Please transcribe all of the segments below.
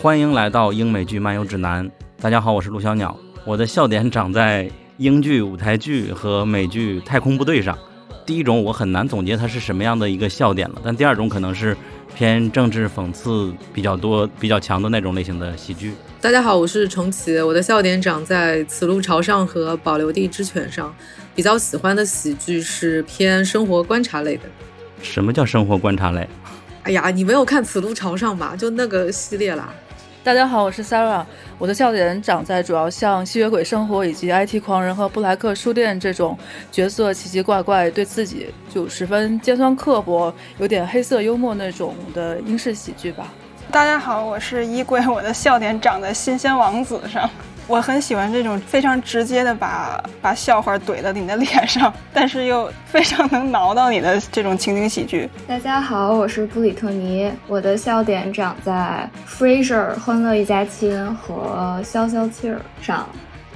欢迎来到英美剧漫游指南。大家好，我是陆小鸟。我的笑点长在英剧、舞台剧和美剧《太空部队》上。第一种我很难总结它是什么样的一个笑点了，但第二种可能是偏政治讽刺比较多、比较强的那种类型的喜剧。大家好，我是重启。我的笑点长在《此路朝上》和《保留地之犬》上。比较喜欢的喜剧是偏生活观察类的。什么叫生活观察类？哎呀，你没有看《此路朝上》吧？就那个系列啦。大家好，我是 Sarah。我的笑点长在主要像吸血鬼生活以及 IT 狂人和布莱克书店这种角色奇奇怪怪，对自己就十分尖酸刻薄，有点黑色幽默那种的英式喜剧吧。大家好，我是衣柜。我的笑点长在新鲜王子上。我很喜欢这种非常直接的把把笑话怼到你的脸上，但是又非常能挠到你的这种情景喜剧。大家好，我是布里特尼，我的笑点长在《Frasier》《欢乐一家亲》和《消消气儿》上。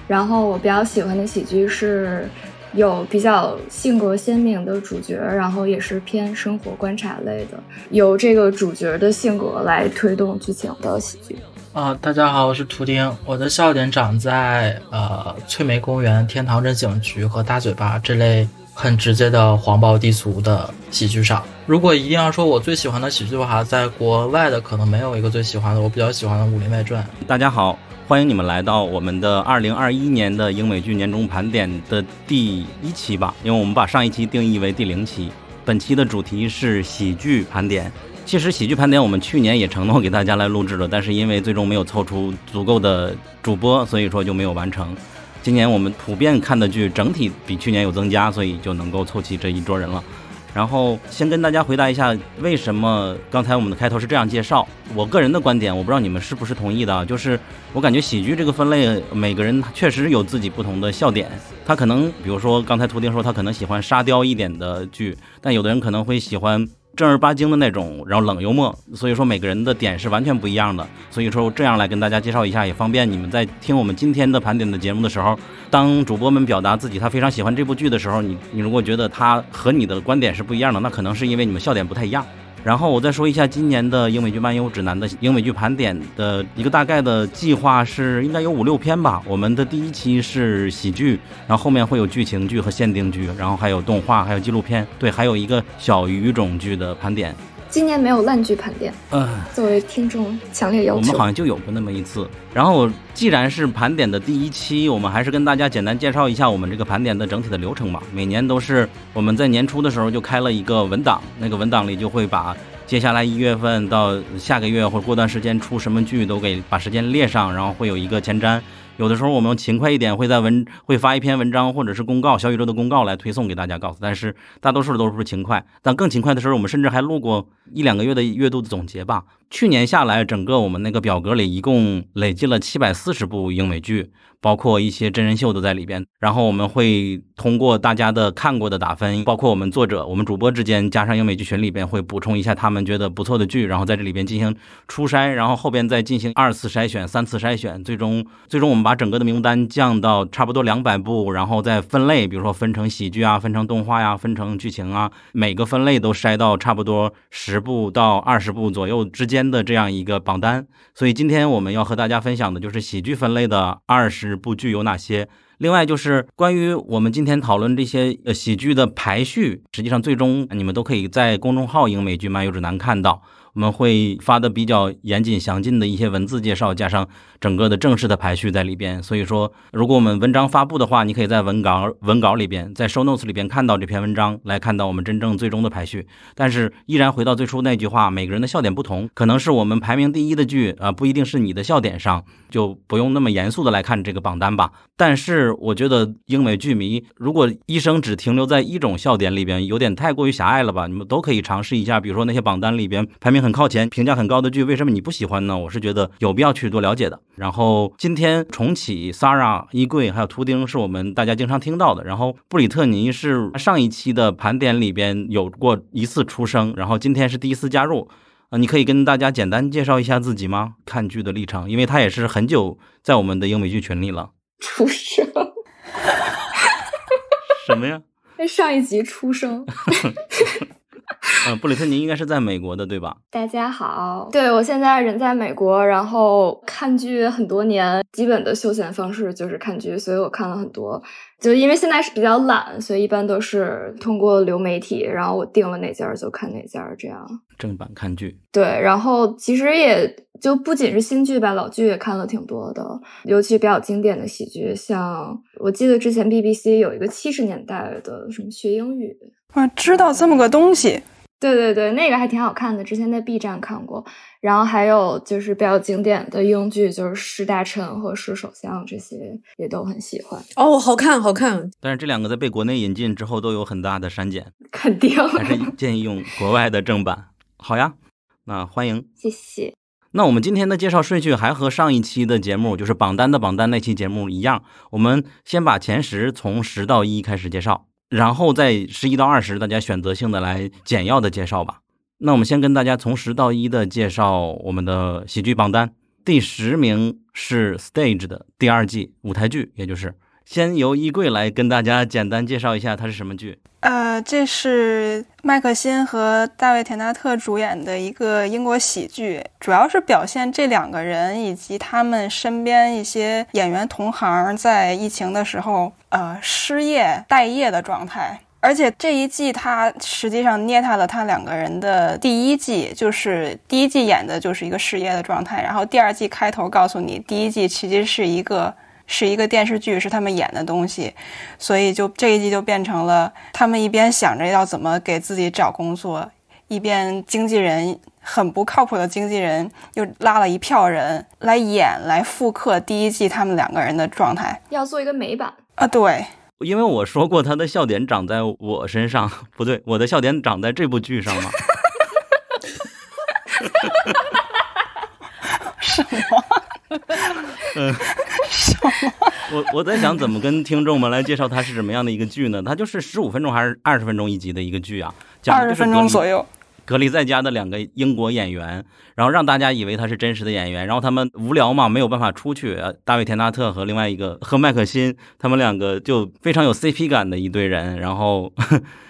然后我比较喜欢的喜剧是有比较性格鲜明的主角，然后也是偏生活观察类的，由这个主角的性格来推动剧情的喜剧。啊，大家好，我是图丁。我的笑点长在呃翠梅公园、天堂镇警局和大嘴巴这类很直接的黄暴低俗的喜剧上。如果一定要说我最喜欢的喜剧的话，在国外的可能没有一个最喜欢的，我比较喜欢的《武林外传》。大家好，欢迎你们来到我们的二零二一年的英美剧年终盘点的第一期吧，因为我们把上一期定义为第零期。本期的主题是喜剧盘点。其实喜剧盘点我们去年也承诺给大家来录制了，但是因为最终没有凑出足够的主播，所以说就没有完成。今年我们普遍看的剧整体比去年有增加，所以就能够凑齐这一桌人了。然后先跟大家回答一下，为什么刚才我们的开头是这样介绍？我个人的观点，我不知道你们是不是同意的，就是我感觉喜剧这个分类，每个人确实有自己不同的笑点。他可能，比如说刚才图丁说他可能喜欢沙雕一点的剧，但有的人可能会喜欢。正儿八经的那种，然后冷幽默，所以说每个人的点是完全不一样的。所以说这样来跟大家介绍一下，也方便你们在听我们今天的盘点的节目的时候，当主播们表达自己他非常喜欢这部剧的时候，你你如果觉得他和你的观点是不一样的，那可能是因为你们笑点不太一样。然后我再说一下今年的英美剧漫游指南的英美剧盘点的一个大概的计划是应该有五六篇吧。我们的第一期是喜剧，然后后面会有剧情剧和限定剧，然后还有动画，还有纪录片，对，还有一个小语种剧的盘点。今年没有烂剧盘点，嗯，作为听众强烈要求。我们好像就有过那么一次。然后，既然是盘点的第一期，我们还是跟大家简单介绍一下我们这个盘点的整体的流程吧。每年都是我们在年初的时候就开了一个文档，那个文档里就会把接下来一月份到下个月或者过段时间出什么剧都给把时间列上，然后会有一个前瞻。有的时候我们勤快一点，会在文会发一篇文章或者是公告，小宇宙的公告来推送给大家告诉。但是大多数都是勤快，但更勤快的时候，我们甚至还录过一两个月的月度的总结吧。去年下来，整个我们那个表格里一共累计了七百四十部英美剧。包括一些真人秀都在里边，然后我们会通过大家的看过的打分，包括我们作者、我们主播之间，加上英美剧群里边会补充一下他们觉得不错的剧，然后在这里边进行初筛，然后后边再进行二次筛选、三次筛选，最终最终我们把整个的名单降到差不多两百部，然后再分类，比如说分成喜剧啊、分成动画呀、分成剧情啊，每个分类都筛到差不多十部到二十部左右之间的这样一个榜单。所以今天我们要和大家分享的就是喜剧分类的二十。部剧有哪些？另外就是关于我们今天讨论这些呃喜剧的排序，实际上最终你们都可以在公众号“英美剧漫游指南”看到。我们会发的比较严谨详尽的一些文字介绍，加上整个的正式的排序在里边。所以说，如果我们文章发布的话，你可以在文稿文稿里边，在 show notes 里边看到这篇文章，来看到我们真正最终的排序。但是依然回到最初那句话，每个人的笑点不同，可能是我们排名第一的剧啊，不一定是你的笑点上，就不用那么严肃的来看这个榜单吧。但是我觉得英美剧迷如果一生只停留在一种笑点里边，有点太过于狭隘了吧？你们都可以尝试一下，比如说那些榜单里边排名。名很靠前、评价很高的剧，为什么你不喜欢呢？我是觉得有必要去多了解的。然后今天重启 Sara、衣柜还有图钉是我们大家经常听到的。然后布里特尼是上一期的盘点里边有过一次出生，然后今天是第一次加入。啊，你可以跟大家简单介绍一下自己吗？看剧的历程，因为他也是很久在我们的英美剧群里了。出生？什么呀？那上一集出生。嗯，布里特尼应该是在美国的，对吧？大家好，对我现在人在美国，然后看剧很多年，基本的休闲方式就是看剧，所以我看了很多。就因为现在是比较懒，所以一般都是通过流媒体，然后我定了哪家就看哪家，这样。正版看剧。对，然后其实也就不仅是新剧吧，老剧也看了挺多的，尤其比较经典的喜剧，像我记得之前 BBC 有一个七十年代的什么学英语。我知道这么个东西，对对对，那个还挺好看的，之前在 B 站看过。然后还有就是比较经典的英剧，就是《是大臣》和《是首相》，这些也都很喜欢。哦，好看，好看。但是这两个在被国内引进之后都有很大的删减，肯定还是建议用国外的正版。好呀，那欢迎，谢谢。那我们今天的介绍顺序还和上一期的节目，就是榜单的榜单那期节目一样，我们先把前十从十到一开始介绍。然后在十一到二十，大家选择性的来简要的介绍吧。那我们先跟大家从十到一的介绍我们的喜剧榜单。第十名是《Stage》的第二季舞台剧，也就是先由衣柜来跟大家简单介绍一下它是什么剧。这是麦克辛和大卫·田纳特主演的一个英国喜剧，主要是表现这两个人以及他们身边一些演员同行在疫情的时候，呃，失业待业的状态。而且这一季他实际上捏他了他两个人的第一季，就是第一季演的就是一个失业的状态，然后第二季开头告诉你，第一季其实是一个。是一个电视剧，是他们演的东西，所以就这一季就变成了他们一边想着要怎么给自己找工作，一边经纪人很不靠谱的经纪人又拉了一票人来演来复刻第一季他们两个人的状态，要做一个美版啊！对，因为我说过他的笑点长在我身上，不对，我的笑点长在这部剧上嘛。什么？嗯。我我在想怎么跟听众们来介绍它是什么样的一个剧呢？它就是十五分钟还是二十分钟一集的一个剧啊？二十分钟左右。隔离在家的两个英国演员，然后让大家以为他是真实的演员，然后他们无聊嘛，没有办法出去。大卫·田纳特和另外一个和麦克辛，他们两个就非常有 CP 感的一对人，然后。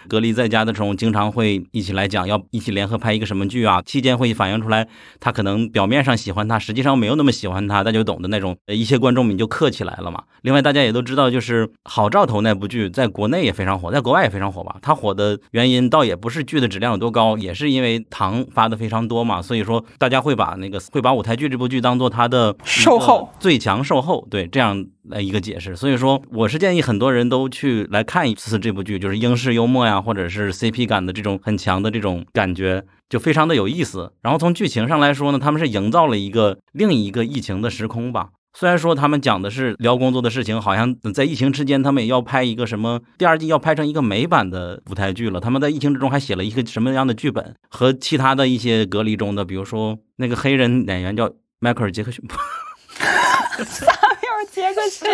隔离在家的时候，经常会一起来讲，要一起联合拍一个什么剧啊？期间会反映出来，他可能表面上喜欢他，实际上没有那么喜欢他，大家就懂的那种。一些观众们就客起来了嘛。另外，大家也都知道，就是《好兆头》那部剧在国内也非常火，在国外也非常火吧。它火的原因倒也不是剧的质量有多高，也是因为糖发的非常多嘛。所以说，大家会把那个会把舞台剧这部剧当做它的售后最强售后，对这样。来一个解释，所以说我是建议很多人都去来看一次这部剧，就是英式幽默呀，或者是 CP 感的这种很强的这种感觉，就非常的有意思。然后从剧情上来说呢，他们是营造了一个另一个疫情的时空吧。虽然说他们讲的是聊工作的事情，好像在疫情之间，他们也要拍一个什么第二季要拍成一个美版的舞台剧了。他们在疫情之中还写了一个什么样的剧本？和其他的一些隔离中的，比如说那个黑人演员叫迈克尔杰克逊。杰克逊，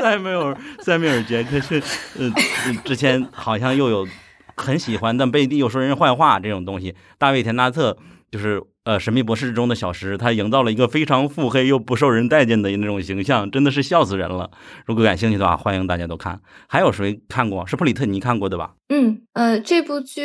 塞缪尔，塞缪尔杰克逊，呃，之前好像又有很喜欢，但背地又说人坏话这种东西。大卫·田纳特就是。呃，神秘博士中的小石，他营造了一个非常腹黑又不受人待见的那种形象，真的是笑死人了。如果感兴趣的话，欢迎大家都看。还有谁看过？是普里特尼看过的吧？嗯呃，这部剧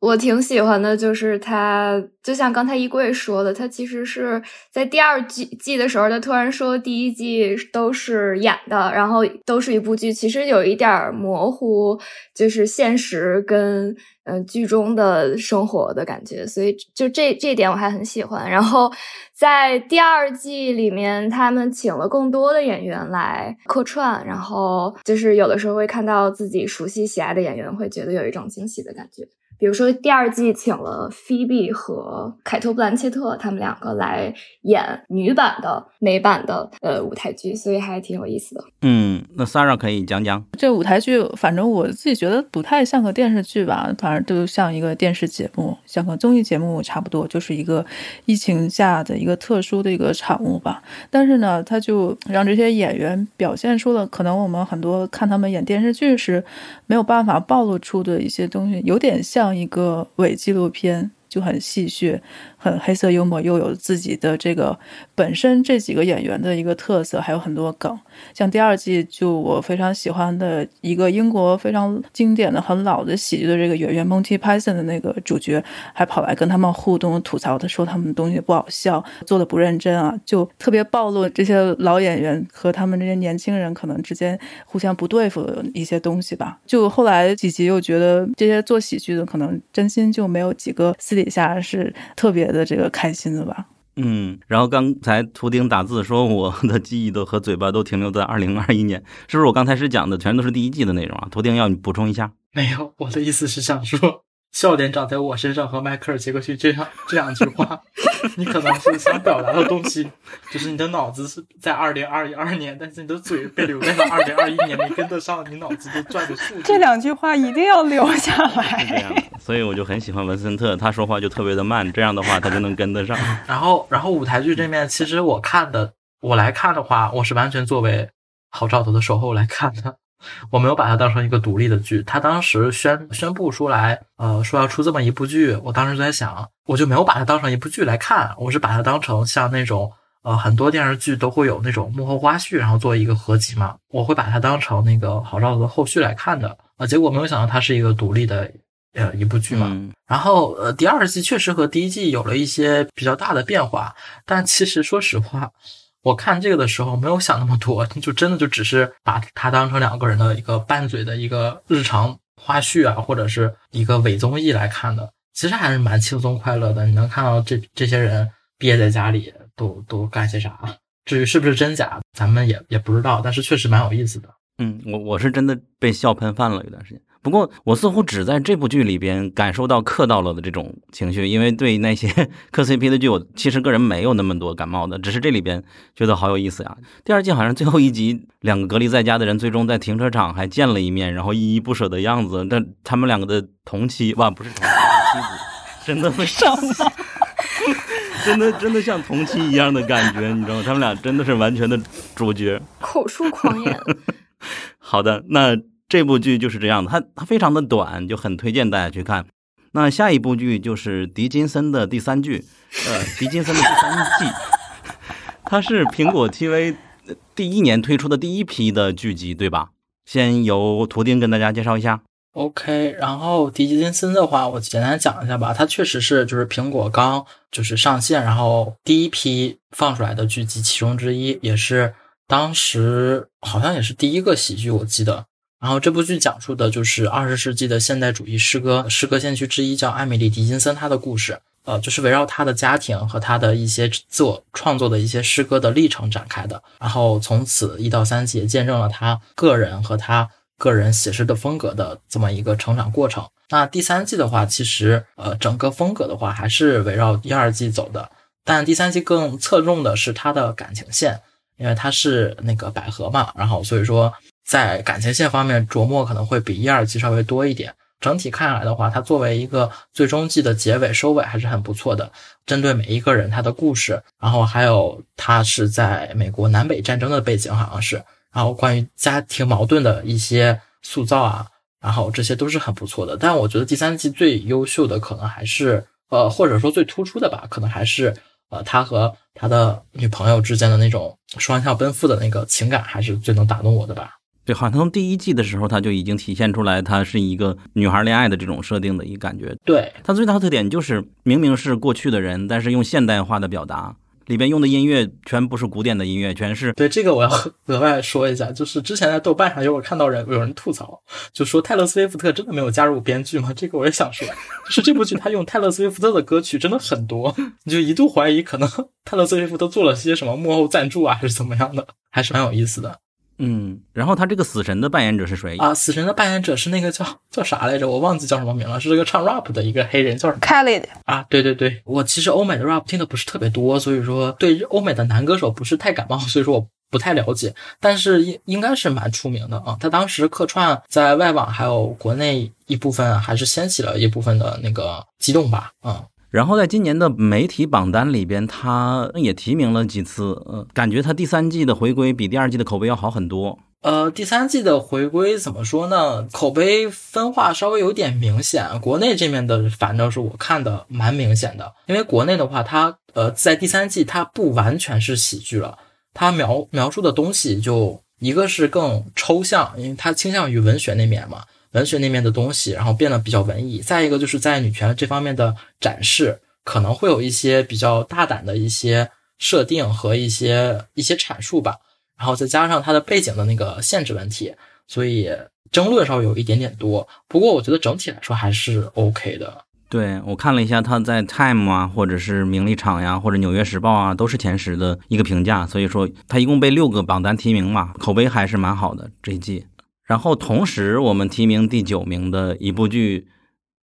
我挺喜欢的，就是他，就像刚才衣柜说的，他其实是在第二季季的时候，他突然说第一季都是演的，然后都是一部剧，其实有一点模糊，就是现实跟。嗯，剧中的生活的感觉，所以就这这点我还很喜欢。然后在第二季里面，他们请了更多的演员来客串，然后就是有的时候会看到自己熟悉喜爱的演员，会觉得有一种惊喜的感觉。比如说第二季请了菲比和凯特·布兰切特，他们两个来演女版的美版的呃舞台剧，所以还挺有意思的。嗯，那 Sarah 可以讲讲这舞台剧，反正我自己觉得不太像个电视剧吧，反正都像一个电视节目，像个综艺节目差不多，就是一个疫情下的一个个特殊的一个产物吧。但是呢，他就让这些演员表现出了可能我们很多看他们演电视剧时没有办法暴露出的一些东西，有点像一个伪纪录片，就很戏谑。很黑色幽默，又有自己的这个本身这几个演员的一个特色，还有很多梗。像第二季就我非常喜欢的一个英国非常经典的很老的喜剧的这个演员 Monty Python 的那个主角，还跑来跟他们互动吐槽，他说他们东西不好笑，做的不认真啊，就特别暴露这些老演员和他们这些年轻人可能之间互相不对付的一些东西吧。就后来几集又觉得这些做喜剧的可能真心就没有几个私底下是特别。的这个开心的吧，嗯，然后刚才图钉打字说我的记忆都和嘴巴都停留在二零二一年，是不是我刚才是讲的全都是第一季的内容啊？图钉要你补充一下，没有，我的意思是想说。笑点长在我身上和迈克尔·杰克逊这样这两句话，你可能是想表达的东西，就是你的脑子是在二零二一二年，但是你的嘴被留在了二零二一年，没跟得上你脑子的转的速度。这两句话一定要留下来。这样，所以我就很喜欢文森特，他说话就特别的慢，这样的话他就能跟得上。然后，然后舞台剧这面，其实我看的，我来看的话，我是完全作为郝兆头的守候来看的。我没有把它当成一个独立的剧，他当时宣宣布出来，呃，说要出这么一部剧，我当时就在想，我就没有把它当成一部剧来看，我是把它当成像那种，呃，很多电视剧都会有那种幕后花絮，然后做一个合集嘛，我会把它当成那个郝兆的后续来看的，啊，结果没有想到它是一个独立的，呃，一部剧嘛，然后，呃，第二季确实和第一季有了一些比较大的变化，但其实说实话。我看这个的时候没有想那么多，就真的就只是把它当成两个人的一个拌嘴的一个日常花絮啊，或者是一个伪综艺来看的。其实还是蛮轻松快乐的。你能看到这这些人憋在家里都都干些啥？至于是不是真假，咱们也也不知道。但是确实蛮有意思的。嗯，我我是真的被笑喷饭了，有段时间。不过我似乎只在这部剧里边感受到磕到了的这种情绪，因为对那些 磕 CP 的剧，我其实个人没有那么多感冒的，只是这里边觉得好有意思呀。第二季好像最后一集，两个隔离在家的人最终在停车场还见了一面，然后依依不舍的样子，但他们两个的同期哇，不是同妻子，真的会上吗？真的真的像同期一样的感觉，你知道吗？他们俩真的是完全的主角，口出狂言。好的，那。这部剧就是这样的，它它非常的短，就很推荐大家去看。那下一部剧就是狄金森的第三剧，呃，狄金森的第三季，它是苹果 TV 第一年推出的第一批的剧集，对吧？先由图钉跟大家介绍一下。OK，然后狄金森的话，我简单讲一下吧。它确实是就是苹果刚就是上线，然后第一批放出来的剧集其中之一，也是当时好像也是第一个喜剧，我记得。然后这部剧讲述的就是二十世纪的现代主义诗歌诗歌先驱之一叫艾米丽·狄金森她的故事，呃，就是围绕她的家庭和她的一些自我创作的一些诗歌的历程展开的。然后从此一到三季也见证了她个人和她个人写诗的风格的这么一个成长过程。那第三季的话，其实呃整个风格的话还是围绕一二季走的，但第三季更侧重的是她的感情线，因为她是那个百合嘛，然后所以说。在感情线方面琢磨可能会比一二季稍微多一点。整体看来的话，它作为一个最终季的结尾收尾还是很不错的。针对每一个人他的故事，然后还有他是在美国南北战争的背景好像是，然后关于家庭矛盾的一些塑造啊，然后这些都是很不错的。但我觉得第三季最优秀的可能还是呃，或者说最突出的吧，可能还是呃他和他的女朋友之间的那种双向奔赴的那个情感，还是最能打动我的吧。对，好像从第一季的时候，他就已经体现出来，他是一个女孩恋爱的这种设定的一个感觉。对，他最大的特点就是明明是过去的人，但是用现代化的表达，里边用的音乐全不是古典的音乐，全是。对，这个我要额外说一下，就是之前在豆瓣上有我看到人有人吐槽，就说泰勒·斯威夫特真的没有加入编剧吗？这个我也想说，就是这部剧他用泰勒·斯威夫特的歌曲真的很多，你就一度怀疑可能 泰勒·斯威夫特做了些什么幕后赞助啊，还是怎么样的，还是蛮有意思的。嗯，然后他这个死神的扮演者是谁？啊，死神的扮演者是那个叫叫啥来着？我忘记叫什么名了，是这个唱 rap 的一个黑人，叫什么 Kelly 啊？对对对，我其实欧美的 rap 听的不是特别多，所以说对欧美的男歌手不是太感冒，所以说我不太了解。但是应应该是蛮出名的啊。他当时客串在外网还有国内一部分，还是掀起了一部分的那个激动吧，啊。然后在今年的媒体榜单里边，他也提名了几次，呃，感觉他第三季的回归比第二季的口碑要好很多。呃，第三季的回归怎么说呢？口碑分化稍微有点明显。国内这面的，反正是我看的蛮明显的。因为国内的话，它呃在第三季它不完全是喜剧了，它描描述的东西就一个是更抽象，因为它倾向于文学那面嘛。文学那面的东西，然后变得比较文艺。再一个就是在女权这方面的展示，可能会有一些比较大胆的一些设定和一些一些阐述吧。然后再加上它的背景的那个限制问题，所以争论稍微有一点点多。不过我觉得整体来说还是 OK 的。对我看了一下，他在 Time 啊，或者是名利场呀，或者纽约时报啊，都是前十的一个评价。所以说他一共被六个榜单提名嘛，口碑还是蛮好的这一季。然后同时，我们提名第九名的一部剧，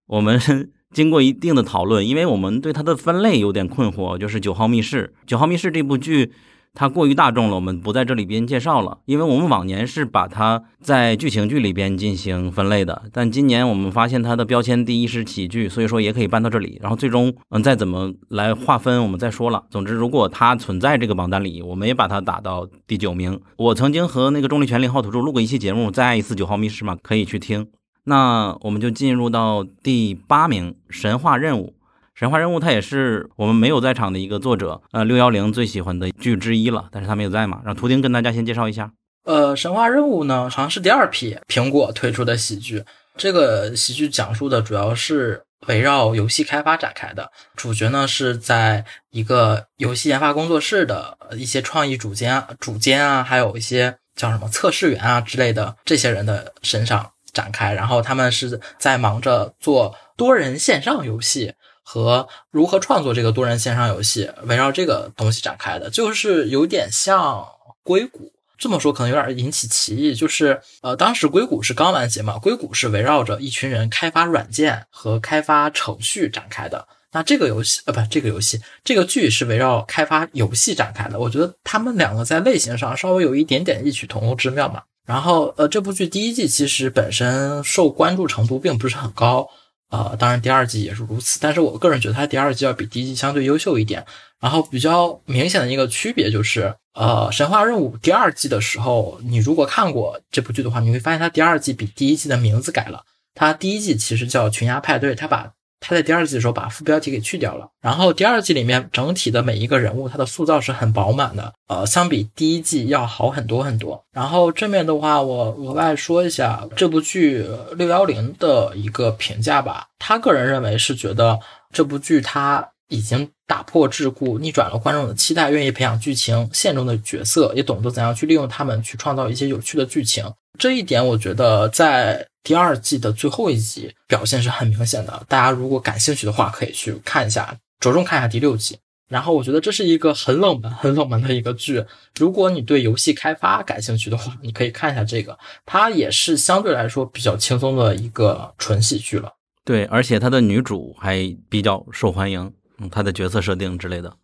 我们 经过一定的讨论，因为我们对它的分类有点困惑，就是《九号密室》。《九号密室》这部剧它过于大众了，我们不在这里边介绍了，因为我们往年是把它在剧情剧里边进行分类的，但今年我们发现它的标签第一是喜剧，所以说也可以搬到这里。然后最终，嗯，再怎么来划分，我们再说了。总之，如果它存在这个榜单里，我们也把它打到第九名。我曾经和那个重力权零号土著录过一期节目，再爱一次九号密室嘛，可以去听。那我们就进入到第八名，神话任务。神话任务，它也是我们没有在场的一个作者，呃，六幺零最喜欢的剧之一了，但是他没有在嘛，让图丁跟大家先介绍一下。呃，神话任务呢，好像是第二批苹果推出的喜剧。这个喜剧讲述的主要是围绕游戏开发展开的，主角呢是在一个游戏研发工作室的一些创意主监、主监啊，还有一些叫什么测试员啊之类的这些人的身上展开，然后他们是在忙着做多人线上游戏。和如何创作这个多人线上游戏，围绕这个东西展开的，就是有点像硅谷。这么说可能有点引起歧义，就是呃，当时硅谷是刚完结嘛，硅谷是围绕着一群人开发软件和开发程序展开的。那这个游戏呃，不，这个游戏这个剧是围绕开发游戏展开的。我觉得他们两个在类型上稍微有一点点异曲同工之妙嘛。然后呃，这部剧第一季其实本身受关注程度并不是很高。呃，当然第二季也是如此，但是我个人觉得它第二季要比第一季相对优秀一点。然后比较明显的一个区别就是，呃，神话任务第二季的时候，你如果看过这部剧的话，你会发现它第二季比第一季的名字改了。它第一季其实叫群鸭派对，它把。他在第二季的时候把副标题给去掉了，然后第二季里面整体的每一个人物，他的塑造是很饱满的，呃，相比第一季要好很多很多。然后正面的话，我额外说一下这部剧六幺零的一个评价吧，他个人认为是觉得这部剧他已经打破桎梏，逆转了观众的期待，愿意培养剧情线中的角色，也懂得怎样去利用他们去创造一些有趣的剧情。这一点我觉得在。第二季的最后一集表现是很明显的，大家如果感兴趣的话，可以去看一下，着重看一下第六集。然后我觉得这是一个很冷门、很冷门的一个剧，如果你对游戏开发感兴趣的话，你可以看一下这个，它也是相对来说比较轻松的一个纯喜剧了。对，而且它的女主还比较受欢迎，嗯，她的角色设定之类的。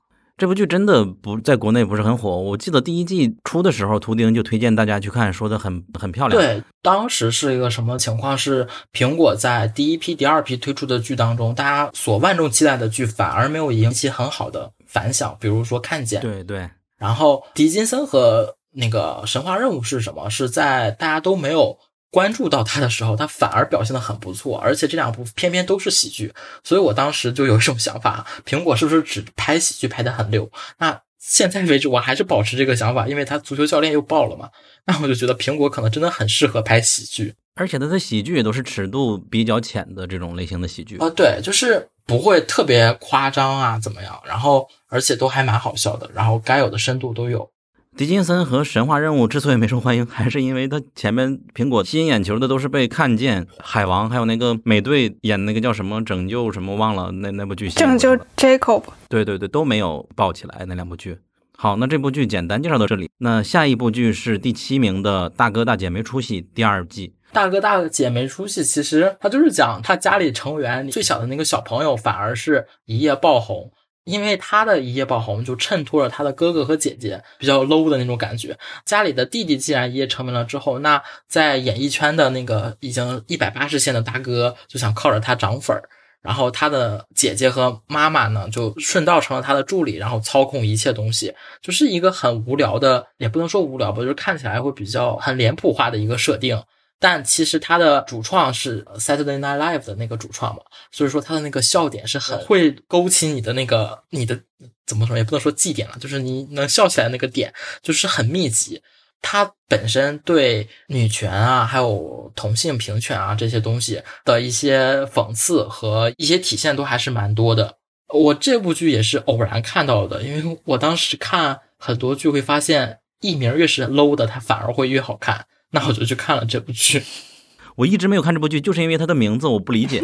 这部剧真的不在国内不是很火，我记得第一季出的时候，图钉就推荐大家去看，说的很很漂亮。对，当时是一个什么情况？是苹果在第一批、第二批推出的剧当中，大家所万众期待的剧反而没有引起很好的反响。比如说《看见》，对对。然后狄金森和那个《神话任务》是什么？是在大家都没有。关注到他的时候，他反而表现的很不错，而且这两部偏偏都是喜剧，所以我当时就有一种想法：苹果是不是只拍喜剧拍的很溜？那现在为止，我还是保持这个想法，因为他足球教练又爆了嘛。那我就觉得苹果可能真的很适合拍喜剧，而且他的喜剧也都是尺度比较浅的这种类型的喜剧啊，对，就是不会特别夸张啊，怎么样？然后而且都还蛮好笑的，然后该有的深度都有。狄金森和神话任务之所以没受欢迎，还是因为他前面苹果吸引眼球的都是被看见、海王，还有那个美队演那个叫什么拯救什么忘了那那部剧。拯救 Jacob。对对对，都没有爆起来那两部剧。好，那这部剧简单介绍到这里。那下一部剧是第七名的《大哥大姐没出息》第二季。大哥大姐没出息，其实他就是讲他家里成员最小的那个小朋友反而是一夜爆红，因为他的一夜爆红就衬托了他的哥哥和姐姐比较 low 的那种感觉。家里的弟弟既然一夜成名了之后，那在演艺圈的那个已经一百八十线的大哥就想靠着他涨粉儿。然后他的姐姐和妈妈呢，就顺道成了他的助理，然后操控一切东西，就是一个很无聊的，也不能说无聊吧，就是看起来会比较很脸谱化的一个设定。但其实他的主创是 Saturday Night Live 的那个主创嘛，所以说他的那个笑点是很会勾起你的那个你的怎么说，也不能说绩点了，就是你能笑起来那个点，就是很密集。他本身对女权啊，还有同性平权啊这些东西的一些讽刺和一些体现都还是蛮多的。我这部剧也是偶然看到的，因为我当时看很多剧会发现，艺名越是 low 的，它反而会越好看。那我就去看了这部剧，我一直没有看这部剧，就是因为它的名字我不理解，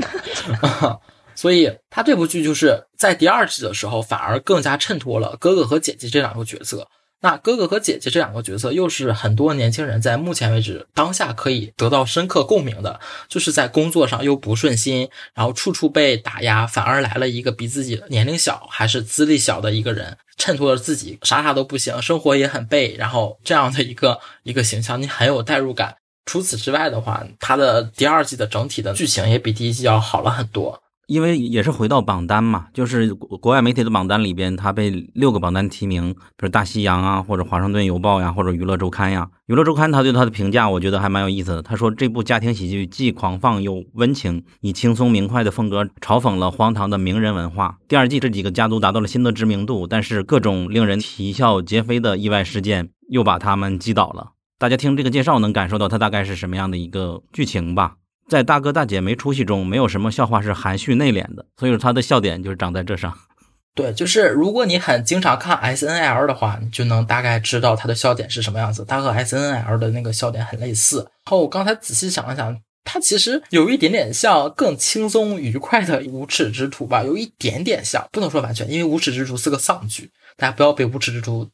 所以他这部剧就是在第二季的时候反而更加衬托了哥哥和姐姐这两个角色。那哥哥和姐姐这两个角色又是很多年轻人在目前为止当下可以得到深刻共鸣的，就是在工作上又不顺心，然后处处被打压，反而来了一个比自己年龄小还是资历小的一个人。衬托着自己啥啥都不行，生活也很背，然后这样的一个一个形象，你很有代入感。除此之外的话，它的第二季的整体的剧情也比第一季要好了很多。因为也是回到榜单嘛，就是国外媒体的榜单里边，他被六个榜单提名，比如大西洋啊，或者华盛顿邮报呀，或者娱乐周刊呀。娱乐周刊他对他的评价，我觉得还蛮有意思的。他说这部家庭喜剧既狂放又温情，以轻松明快的风格嘲讽了荒唐的名人文化。第二季这几个家族达到了新的知名度，但是各种令人啼笑皆非的意外事件又把他们击倒了。大家听这个介绍能感受到它大概是什么样的一个剧情吧。在大哥大姐没出息中，没有什么笑话是含蓄内敛的，所以说他的笑点就是长在这上。对，就是如果你很经常看 S N L 的话，你就能大概知道他的笑点是什么样子。他和 S N L 的那个笑点很类似。然后我刚才仔细想了想，他其实有一点点像更轻松愉快的无耻之徒吧，有一点点像，不能说完全，因为无耻之徒是个丧剧，大家不要被无耻之徒。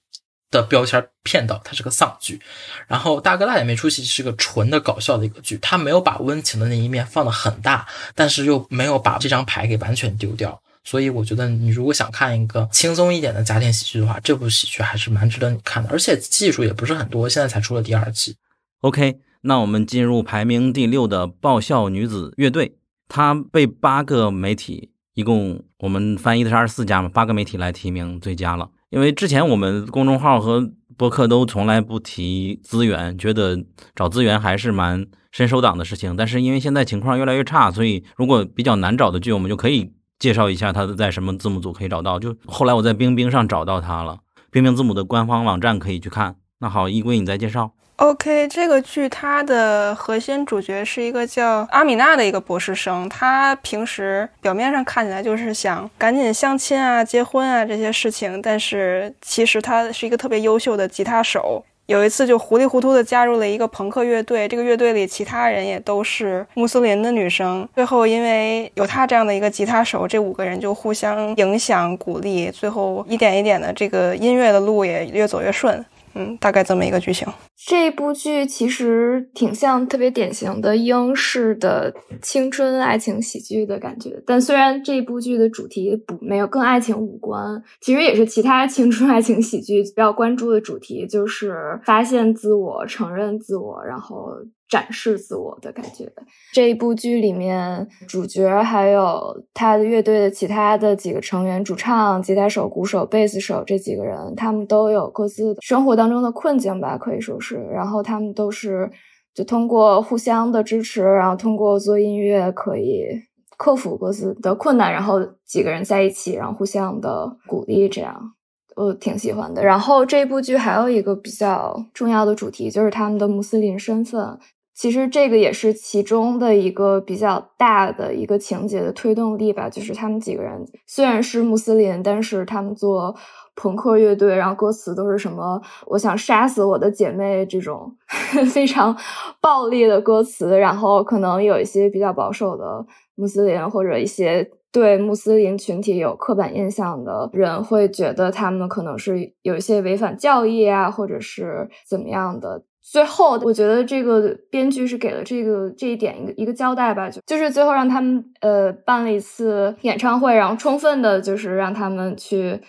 的标签骗到，它是个丧剧。然后大哥大也没出息，是个纯的搞笑的一个剧。他没有把温情的那一面放得很大，但是又没有把这张牌给完全丢掉。所以我觉得你如果想看一个轻松一点的家庭喜剧的话，这部喜剧还是蛮值得你看的。而且技术也不是很多，现在才出了第二季。OK，那我们进入排名第六的爆笑女子乐队，它被八个媒体，一共我们翻译的是二十四家嘛，八个媒体来提名最佳了。因为之前我们公众号和博客都从来不提资源，觉得找资源还是蛮伸手党的事情。但是因为现在情况越来越差，所以如果比较难找的剧，我们就可以介绍一下它在什么字幕组可以找到。就后来我在冰冰上找到它了，冰冰字母的官方网站可以去看。那好，衣柜你再介绍。OK，这个剧它的核心主角是一个叫阿米娜的一个博士生。他平时表面上看起来就是想赶紧相亲啊、结婚啊这些事情，但是其实他是一个特别优秀的吉他手。有一次就糊里糊涂的加入了一个朋克乐队，这个乐队里其他人也都是穆斯林的女生。最后因为有他这样的一个吉他手，这五个人就互相影响、鼓励，最后一点一点的这个音乐的路也越走越顺。嗯，大概这么一个剧情。这部剧其实挺像特别典型的英式的青春爱情喜剧的感觉，但虽然这部剧的主题不没有跟爱情无关，其实也是其他青春爱情喜剧比较关注的主题，就是发现自我、承认自我，然后。展示自我的感觉。这一部剧里面，主角还有他的乐队的其他的几个成员，主唱、吉他手、鼓手、贝斯手这几个人，他们都有各自生活当中的困境吧，可以说是。然后他们都是就通过互相的支持，然后通过做音乐可以克服各自的困难，然后几个人在一起，然后互相的鼓励，这样我挺喜欢的。然后这部剧还有一个比较重要的主题，就是他们的穆斯林身份。其实这个也是其中的一个比较大的一个情节的推动力吧，就是他们几个人虽然是穆斯林，但是他们做朋克乐队，然后歌词都是什么“我想杀死我的姐妹”这种 非常暴力的歌词，然后可能有一些比较保守的穆斯林或者一些。对穆斯林群体有刻板印象的人会觉得他们可能是有一些违反教义啊，或者是怎么样的。最后，我觉得这个编剧是给了这个这一点一个一个交代吧，就就是最后让他们呃办了一次演唱会，然后充分的就是让他们去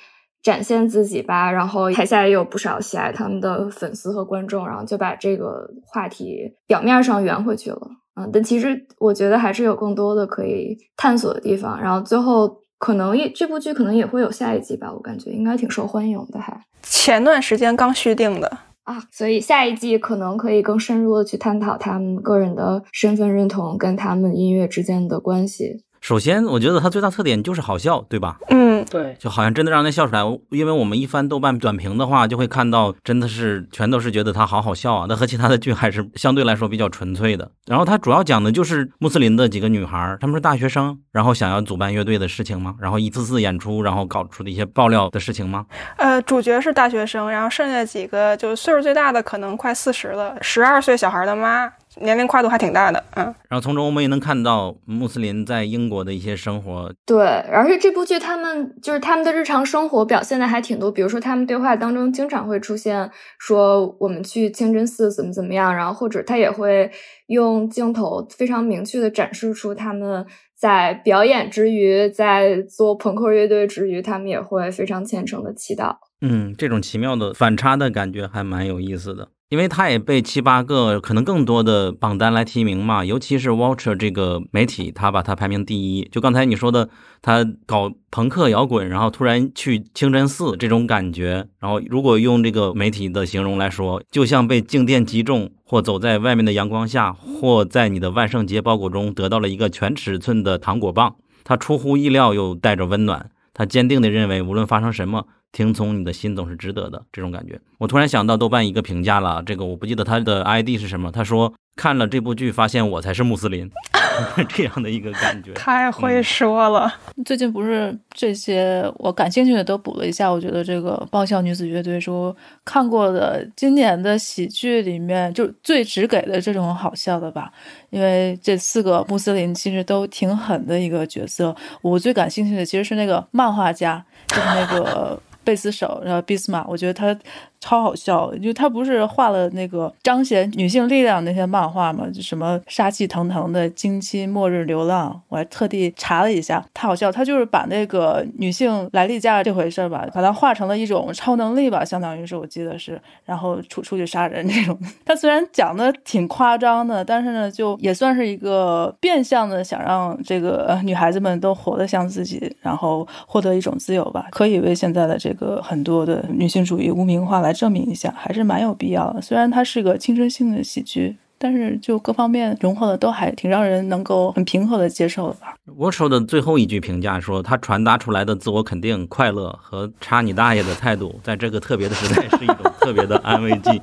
展现自己吧，然后台下也有不少喜爱他们的粉丝和观众，然后就把这个话题表面上圆回去了，嗯，但其实我觉得还是有更多的可以探索的地方，然后最后可能一这部剧可能也会有下一季吧，我感觉应该挺受欢迎的，还前段时间刚续订的。啊，所以下一季可能可以更深入的去探讨他们个人的身份认同跟他们音乐之间的关系。首先，我觉得它最大特点就是好笑，对吧？嗯，对，就好像真的让人笑出来。因为我们一翻豆瓣短评的话，就会看到真的是全都是觉得它好好笑啊。那和其他的剧还是相对来说比较纯粹的。然后它主要讲的就是穆斯林的几个女孩，她们是大学生，然后想要组办乐队的事情吗？然后一次次演出，然后搞出的一些爆料的事情吗？呃，主角是大学生，然后剩下几个就是岁数最大的可能快四十了，十二岁小孩的妈。年龄跨度还挺大的，嗯，然后从中我们也能看到穆斯林在英国的一些生活。对，而且这部剧他们就是他们的日常生活表现的还挺多，比如说他们对话当中经常会出现说我们去清真寺怎么怎么样，然后或者他也会用镜头非常明确的展示出他们在表演之余，在做朋克乐队之余，他们也会非常虔诚的祈祷。嗯，这种奇妙的反差的感觉还蛮有意思的。因为他也被七八个可能更多的榜单来提名嘛，尤其是 Watcher 这个媒体，他把他排名第一。就刚才你说的，他搞朋克摇滚，然后突然去清真寺这种感觉，然后如果用这个媒体的形容来说，就像被静电击中，或走在外面的阳光下，或在你的万圣节包裹中得到了一个全尺寸的糖果棒。他出乎意料又带着温暖，他坚定地认为，无论发生什么。听从你的心总是值得的，这种感觉。我突然想到豆瓣一个评价了，这个我不记得他的 ID 是什么。他说看了这部剧，发现我才是穆斯林，这样的一个感觉。太会说了。最近不是这些我感兴趣的都补了一下，我觉得这个爆笑女子乐队说看过的今年的喜剧里面，就最只给的这种好笑的吧。因为这四个穆斯林其实都挺狠的一个角色。我最感兴趣的其实是那个漫画家，就是那个。贝斯手，然后贝斯马，我觉得他。超好笑，就他不是画了那个彰显女性力量那些漫画吗？就什么杀气腾腾的经期末日流浪，我还特地查了一下，太好笑。他就是把那个女性来例假这回事吧，把它画成了一种超能力吧，相当于是我记得是，然后出出去杀人这种。他虽然讲的挺夸张的，但是呢，就也算是一个变相的想让这个女孩子们都活得像自己，然后获得一种自由吧，可以为现在的这个很多的女性主义污名化来。证明一下还是蛮有必要的。虽然它是个青春性的喜剧，但是就各方面融合的都还挺让人能够很平和的接受的吧。我说的最后一句评价说，他传达出来的自我肯定、快乐和插你大爷的态度，在这个特别的时代是一种特别的安慰剂。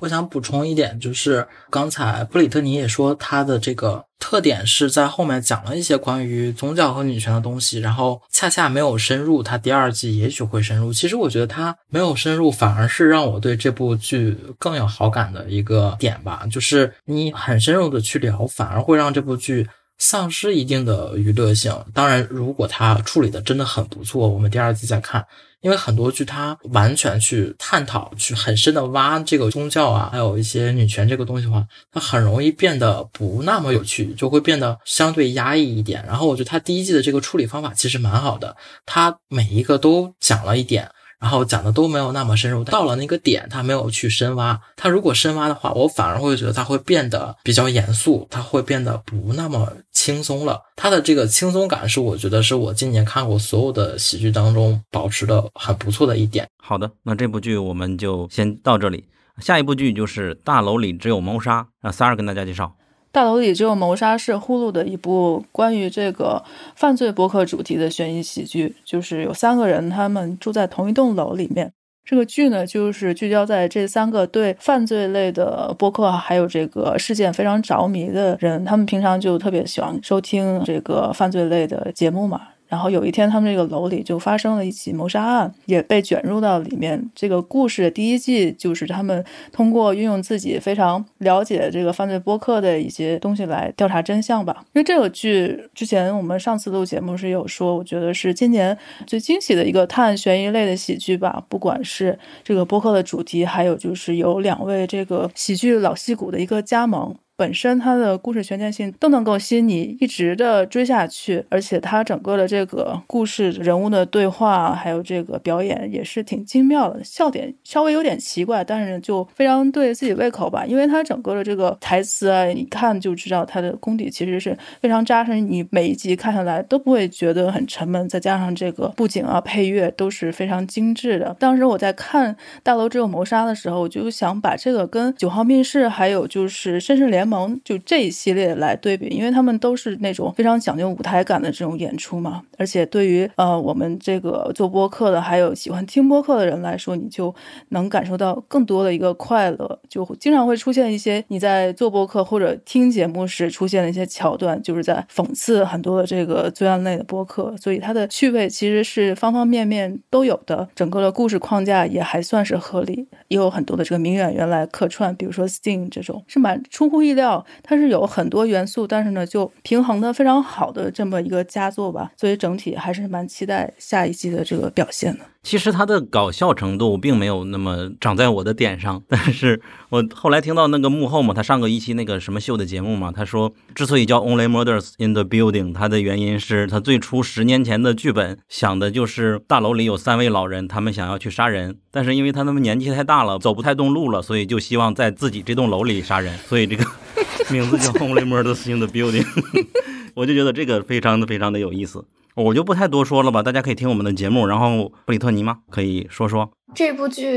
我想补充一点，就是刚才布里特尼也说，他的这个特点是在后面讲了一些关于宗教和女权的东西，然后恰恰没有深入。他第二季也许会深入。其实我觉得他没有深入，反而是让我对这部剧更有好感的一个点吧。就是你很深入的去聊，反而会让这部剧丧失一定的娱乐性。当然，如果他处理的真的很不错，我们第二季再看。因为很多剧它完全去探讨、去很深的挖这个宗教啊，还有一些女权这个东西的话，它很容易变得不那么有趣，就会变得相对压抑一点。然后我觉得它第一季的这个处理方法其实蛮好的，它每一个都讲了一点。然后讲的都没有那么深入，到了那个点，他没有去深挖。他如果深挖的话，我反而会觉得他会变得比较严肃，他会变得不那么轻松了。他的这个轻松感是我觉得是我今年看过所有的喜剧当中保持的很不错的一点。好的，那这部剧我们就先到这里，下一部剧就是《大楼里只有谋杀》，让三儿跟大家介绍。大楼里只有谋杀是呼噜的一部关于这个犯罪博客主题的悬疑喜剧，就是有三个人，他们住在同一栋楼里面。这个剧呢，就是聚焦在这三个对犯罪类的播客还有这个事件非常着迷的人，他们平常就特别喜欢收听这个犯罪类的节目嘛。然后有一天，他们这个楼里就发生了一起谋杀案，也被卷入到里面。这个故事的第一季就是他们通过运用自己非常了解这个犯罪播客的一些东西来调查真相吧。因为这个剧之前我们上次录节目是有说，我觉得是今年最惊喜的一个探案悬疑类的喜剧吧。不管是这个播客的主题，还有就是有两位这个喜剧老戏骨的一个加盟。本身它的故事悬念性都能够吸引你一直的追下去，而且它整个的这个故事人物的对话，还有这个表演也是挺精妙的，笑点稍微有点奇怪，但是就非常对自己胃口吧。因为它整个的这个台词啊，一看就知道它的功底其实是非常扎实，你每一集看下来都不会觉得很沉闷。再加上这个布景啊、配乐都是非常精致的。当时我在看《大楼只有谋杀》的时候，我就想把这个跟《九号密室》还有就是《绅士联盟》。就这一系列来对比，因为他们都是那种非常讲究舞台感的这种演出嘛，而且对于呃我们这个做播客的，还有喜欢听播客的人来说，你就能感受到更多的一个快乐，就经常会出现一些你在做播客或者听节目时出现的一些桥段，就是在讽刺很多的这个罪案类的播客，所以它的趣味其实是方方面面都有的，整个的故事框架也还算是合理，也有很多的这个名演员来客串，比如说 Sting 这种是蛮出乎意。料料它是有很多元素，但是呢，就平衡的非常好的这么一个佳作吧，所以整体还是蛮期待下一季的这个表现的。其实他的搞笑程度并没有那么长在我的点上，但是我后来听到那个幕后嘛，他上过一期那个什么秀的节目嘛，他说之所以叫 Only Murders in the Building，他的原因是他最初十年前的剧本想的就是大楼里有三位老人，他们想要去杀人，但是因为他们年纪太大了，走不太动路了，所以就希望在自己这栋楼里杀人，所以这个名字叫 Only Murders in the Building，我就觉得这个非常的非常的有意思。我就不太多说了吧，大家可以听我们的节目。然后布里特尼吗？可以说说。这部剧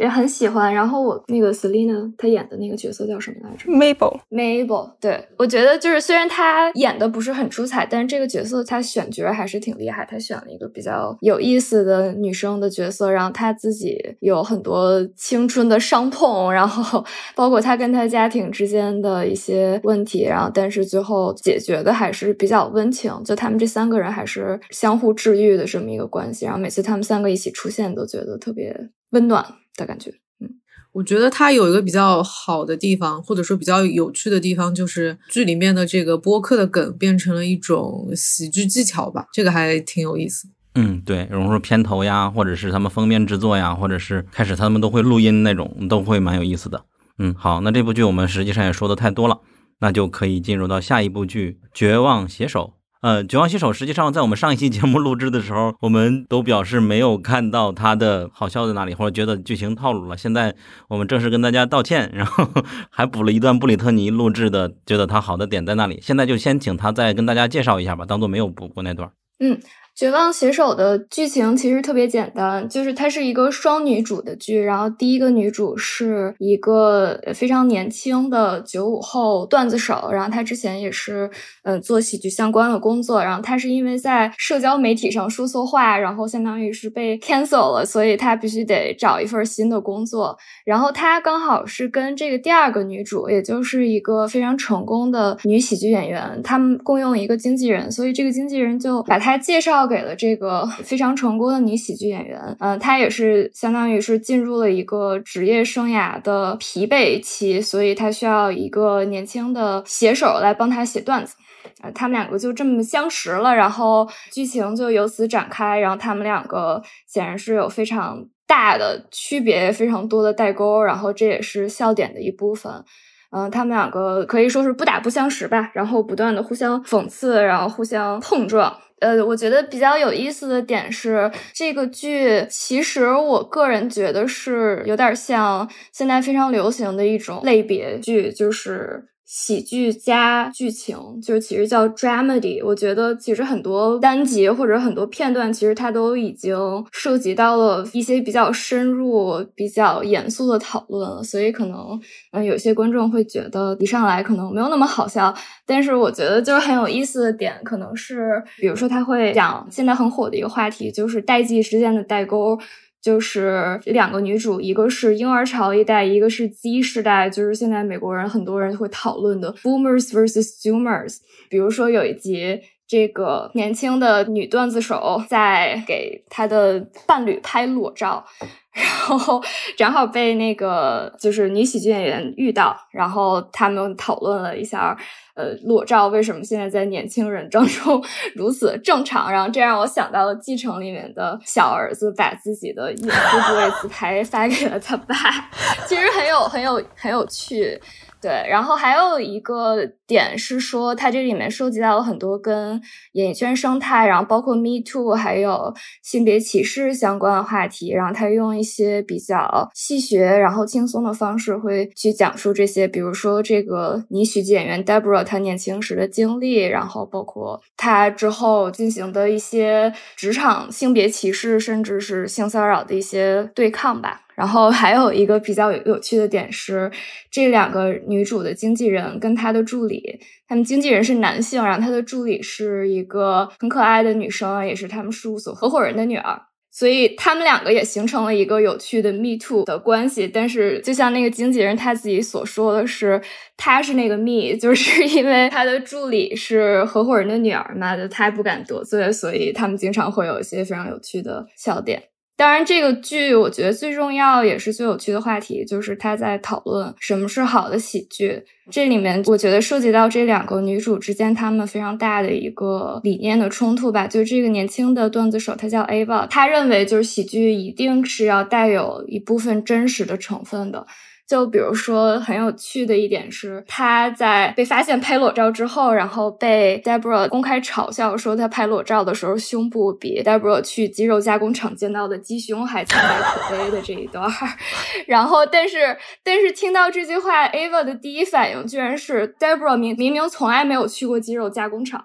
也很喜欢，然后我那个 Selina 她演的那个角色叫什么来着？Mabel，Mabel。对，我觉得就是虽然她演的不是很出彩，但是这个角色她选角还是挺厉害。她选了一个比较有意思的女生的角色，然后她自己有很多青春的伤痛，然后 包括她跟她家庭之间的一些问题，然后但是最后解决的还是比较温情。就他们这三个人还是相互治愈的这么一个关系。然后每次他们三个一起出现，都觉得特别。温暖的感觉，嗯，我觉得它有一个比较好的地方，或者说比较有趣的地方，就是剧里面的这个播客的梗变成了一种喜剧技巧吧，这个还挺有意思。嗯，对，比如说片头呀，或者是他们封面制作呀，或者是开始他们都会录音那种，都会蛮有意思的。嗯，好，那这部剧我们实际上也说的太多了，那就可以进入到下一部剧《绝望写手》。呃，绝望新手实际上在我们上一期节目录制的时候，我们都表示没有看到他的好笑在哪里，或者觉得剧情套路了。现在我们正式跟大家道歉，然后 还补了一段布里特尼录制的，觉得他好的点在那里。现在就先请他再跟大家介绍一下吧，当做没有补过那段。嗯。绝望写手的剧情其实特别简单，就是它是一个双女主的剧。然后第一个女主是一个非常年轻的九五后段子手，然后她之前也是嗯做喜剧相关的工作。然后她是因为在社交媒体上说错话，然后相当于是被 cancel 了，所以她必须得找一份新的工作。然后她刚好是跟这个第二个女主，也就是一个非常成功的女喜剧演员，他们共用一个经纪人，所以这个经纪人就把她介绍。交给了这个 非常成功的女喜剧演员，嗯，她也是相当于是进入了一个职业生涯的疲惫期，所以她需要一个年轻的写手来帮她写段子，啊，他们两个就这么相识了，然后剧情就由此展开，然后他们两个显然是有非常大的区别，非常多的代沟，然后这也是笑点的一部分，嗯，他们两个可以说是不打不相识吧，然后不断的互相讽刺，然后互相碰撞。呃，我觉得比较有意思的点是，这个剧其实我个人觉得是有点像现在非常流行的一种类别剧，就是。喜剧加剧情，就是其实叫 dramedy。我觉得其实很多单集或者很多片段，其实它都已经涉及到了一些比较深入、比较严肃的讨论了。所以可能，嗯，有些观众会觉得一上来可能没有那么好笑。但是我觉得就是很有意思的点，可能是比如说他会讲现在很火的一个话题，就是代际之间的代沟。就是两个女主，一个是婴儿潮一代，一个是 Z 世代，就是现在美国人很多人会讨论的 Boomers versus Zoomers。比如说有一集。这个年轻的女段子手在给她的伴侣拍裸照，然后正好被那个就是女喜剧演员遇到，然后他们讨论了一下，呃，裸照为什么现在在年轻人当中 如此正常？然后这让我想到了《继承》里面的小儿子把自己的隐私部位自拍 发给了他爸，其实很有很有很有趣。对，然后还有一个点是说，它这里面涉及到了很多跟演艺圈生态，然后包括 Me Too，还有性别歧视相关的话题。然后他用一些比较戏谑，然后轻松的方式会去讲述这些，比如说这个女喜剧演员 Deborah 她年轻时的经历，然后包括她之后进行的一些职场性别歧视，甚至是性骚扰的一些对抗吧。然后还有一个比较有趣的点是，这两个女主的经纪人跟她的助理，他们经纪人是男性，然后她的助理是一个很可爱的女生，也是他们事务所合伙人的女儿，所以他们两个也形成了一个有趣的 me too 的关系。但是就像那个经纪人他自己所说的是，他是那个 me，就是因为他的助理是合伙人的女儿嘛，就他不敢得罪，所以他们经常会有一些非常有趣的笑点。当然，这个剧我觉得最重要也是最有趣的话题，就是他在讨论什么是好的喜剧。这里面我觉得涉及到这两个女主之间，她们非常大的一个理念的冲突吧。就这个年轻的段子手，他叫 Ava，他认为就是喜剧一定是要带有一部分真实的成分的。就比如说很有趣的一点是，他在被发现拍裸照之后，然后被 Deborah 公开嘲笑说他拍裸照的时候胸部比 Deborah 去肌肉加工厂见到的鸡胸还苍白可悲的这一段。然后，但是但是听到这句话，Ava 的第一反应居然是 Deborah 明明明从来没有去过肌肉加工厂。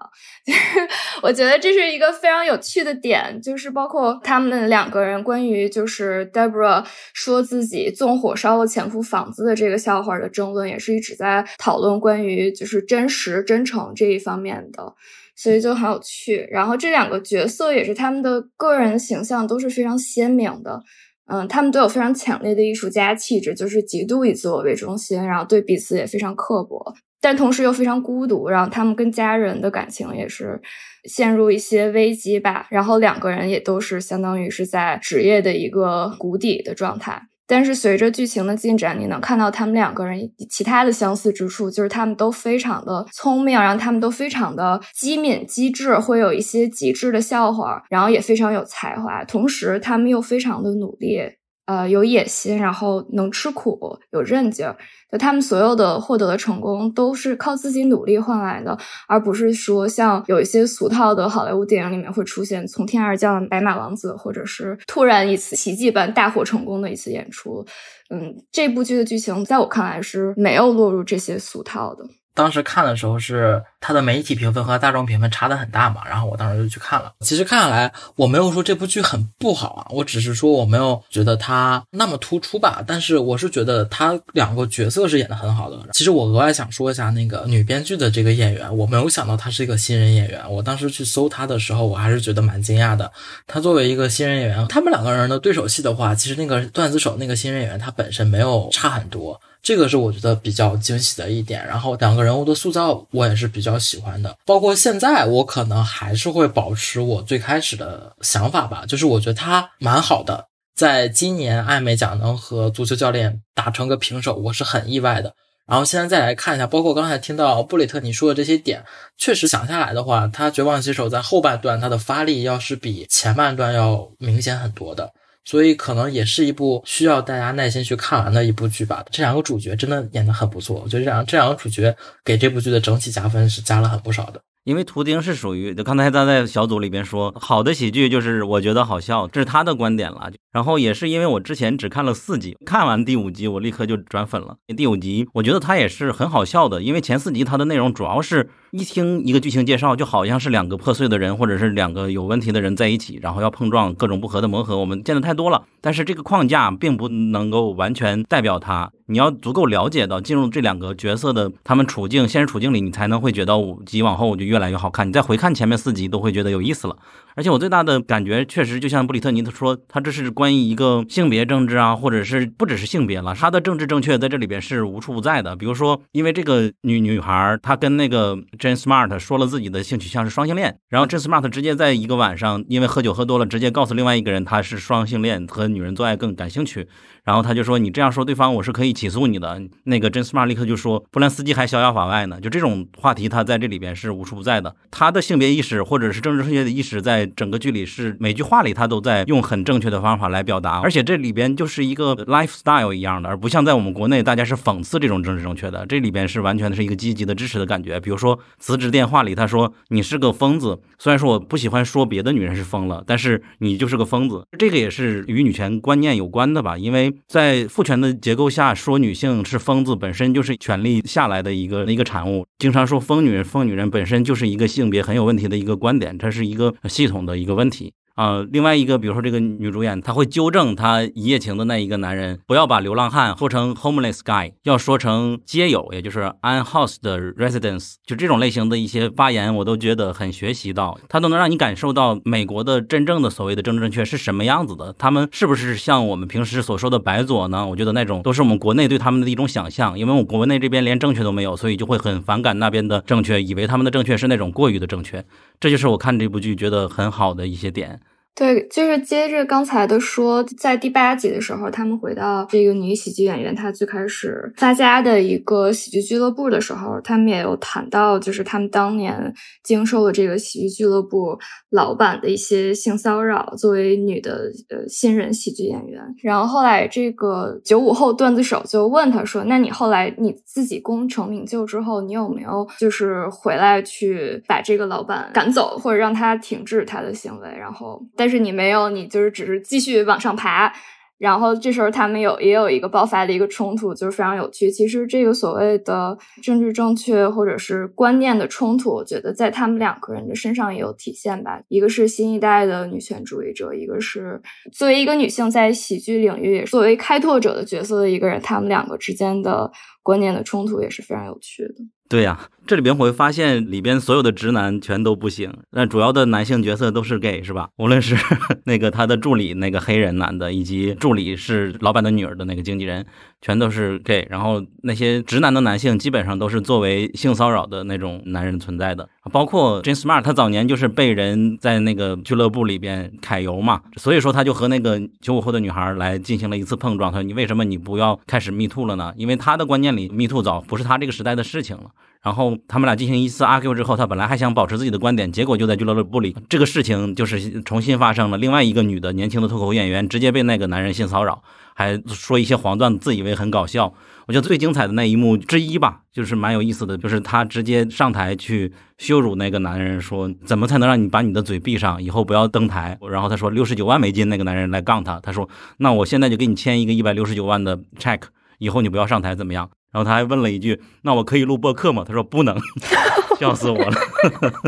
我觉得这是一个非常有趣的点，就是包括他们两个人关于就是 Deborah 说自己纵火烧了前夫房。房子的这个笑话的争论也是一直在讨论关于就是真实真诚这一方面的，所以就很有趣。然后这两个角色也是他们的个人形象都是非常鲜明的，嗯，他们都有非常强烈的艺术家气质，就是极度以自我为中心，然后对彼此也非常刻薄，但同时又非常孤独。然后他们跟家人的感情也是陷入一些危机吧。然后两个人也都是相当于是在职业的一个谷底的状态。但是随着剧情的进展，你能看到他们两个人其他的相似之处，就是他们都非常的聪明，然后他们都非常的机敏机智，会有一些极致的笑话，然后也非常有才华，同时他们又非常的努力。呃，有野心，然后能吃苦，有韧劲儿，就他们所有的获得的成功都是靠自己努力换来的，而不是说像有一些俗套的好莱坞电影里面会出现从天而降的白马王子，或者是突然一次奇迹般大获成功的一次演出。嗯，这部剧的剧情在我看来是没有落入这些俗套的。当时看的时候是它的媒体评分和大众评分差的很大嘛，然后我当时就去看了。其实看下来，我没有说这部剧很不好啊，我只是说我没有觉得它那么突出吧。但是我是觉得他两个角色是演的很好的。其实我额外想说一下那个女编剧的这个演员，我没有想到她是一个新人演员。我当时去搜她的时候，我还是觉得蛮惊讶的。她作为一个新人演员，他们两个人的对手戏的话，其实那个段子手那个新人演员他本身没有差很多。这个是我觉得比较惊喜的一点，然后两个人物的塑造我也是比较喜欢的，包括现在我可能还是会保持我最开始的想法吧，就是我觉得他蛮好的，在今年艾美奖能和足球教练打成个平手，我是很意外的。然后现在再来看一下，包括刚才听到布里特尼说的这些点，确实想下来的话，他绝望棋手在后半段他的发力要是比前半段要明显很多的。所以可能也是一部需要大家耐心去看完的一部剧吧。这两个主角真的演得很不错，我觉得这两这两个主角给这部剧的整体加分是加了很不少的。因为图钉是属于，就刚才他在小组里边说，好的喜剧就是我觉得好笑，这是他的观点了。然后也是因为我之前只看了四集，看完第五集我立刻就转粉了。第五集我觉得他也是很好笑的，因为前四集它的内容主要是。一听一个剧情介绍，就好像是两个破碎的人，或者是两个有问题的人在一起，然后要碰撞各种不合的磨合。我们见的太多了，但是这个框架并不能够完全代表它。你要足够了解到进入这两个角色的他们处境、现实处境里，你才能会觉得五集往后就越来越好看。你再回看前面四集，都会觉得有意思了。而且我最大的感觉，确实就像布里特尼他说，他这是关于一个性别政治啊，或者是不只是性别了，他的政治正确在这里边是无处不在的。比如说，因为这个女女孩她跟那个 Jane Smart 说了自己的性取向是双性恋，然后 Jane Smart 直接在一个晚上因为喝酒喝多了，直接告诉另外一个人她是双性恋，和女人做爱更感兴趣。然后他就说：“你这样说对方，我是可以起诉你的。”那个 Jane Smart 立刻就说：“布兰斯基还逍遥法外呢。”就这种话题，他在这里边是无处不在的。他的性别意识或者是政治正确的意识，在整个剧里是每句话里他都在用很正确的方法来表达，而且这里边就是一个 lifestyle 一样的，而不像在我们国内大家是讽刺这种政治正确的。这里边是完全的是一个积极的支持的感觉。比如说辞职电话里，他说：“你是个疯子。”虽然说我不喜欢说别的女人是疯了，但是你就是个疯子。这个也是与女权观念有关的吧？因为在父权的结构下，说女性是疯子本身就是权力下来的一个一个产物。经常说疯女人，疯女人本身就是一个性别很有问题的一个观点，它是一个系统的一个问题。啊，另外一个，比如说这个女主演，她会纠正她一夜情的那一个男人，不要把流浪汉说成 homeless guy，要说成街友，也就是 unhoused residence，。就这种类型的一些发言，我都觉得很学习到，它都能让你感受到美国的真正的所谓的政治正确是什么样子的。他们是不是像我们平时所说的白左呢？我觉得那种都是我们国内对他们的一种想象，因为我国内这边连正确都没有，所以就会很反感那边的正确，以为他们的正确是那种过于的正确。这就是我看这部剧觉得很好的一些点。对，就是接着刚才的说，在第八集的时候，他们回到这个女喜剧演员她最开始发家的一个喜剧俱乐部的时候，他们也有谈到，就是他们当年经受了这个喜剧俱乐部老板的一些性骚扰。作为女的呃新人喜剧演员，然后后来这个九五后段子手就问他说：“那你后来你自己功成名就之后，你有没有就是回来去把这个老板赶走，或者让他停止他的行为？”然后但。但是你没有，你就是只是继续往上爬，然后这时候他们有也有一个爆发的一个冲突，就是非常有趣。其实这个所谓的政治正确或者是观念的冲突，我觉得在他们两个人的身上也有体现吧。一个是新一代的女权主义者，一个是作为一个女性在喜剧领域作为开拓者的角色的一个人，他们两个之间的观念的冲突也是非常有趣的。对呀，这里边我会发现里边所有的直男全都不行，那主要的男性角色都是 gay 是吧？无论是 那个他的助理那个黑人男的，以及助理是老板的女儿的那个经纪人，全都是 gay。然后那些直男的男性基本上都是作为性骚扰的那种男人存在的，包括 Jane Smart，他早年就是被人在那个俱乐部里边揩油嘛，所以说他就和那个九五后的女孩来进行了一次碰撞。他说：“你为什么你不要开始 me too 了呢？因为他的观念里 me too 早不是他这个时代的事情了。”然后他们俩进行一次 argue 之后，他本来还想保持自己的观点，结果就在俱乐部里，这个事情就是重新发生了。另外一个女的年轻的脱口演员直接被那个男人性骚扰，还说一些黄段子，自以为很搞笑。我觉得最精彩的那一幕之一吧，就是蛮有意思的，就是他直接上台去羞辱那个男人，说怎么才能让你把你的嘴闭上，以后不要登台。然后他说六十九万美金，那个男人来杠他，他说那我现在就给你签一个一百六十九万的 check，以后你不要上台怎么样？然后他还问了一句：“那我可以录播客吗？”他说：“不能。”笑死我了，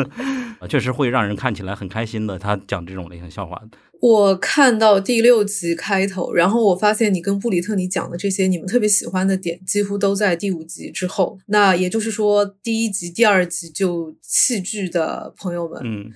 确实会让人看起来很开心的。他讲这种类型笑话。我看到第六集开头，然后我发现你跟布里特尼讲的这些你们特别喜欢的点，几乎都在第五集之后。那也就是说，第一集、第二集就弃剧的朋友们，嗯，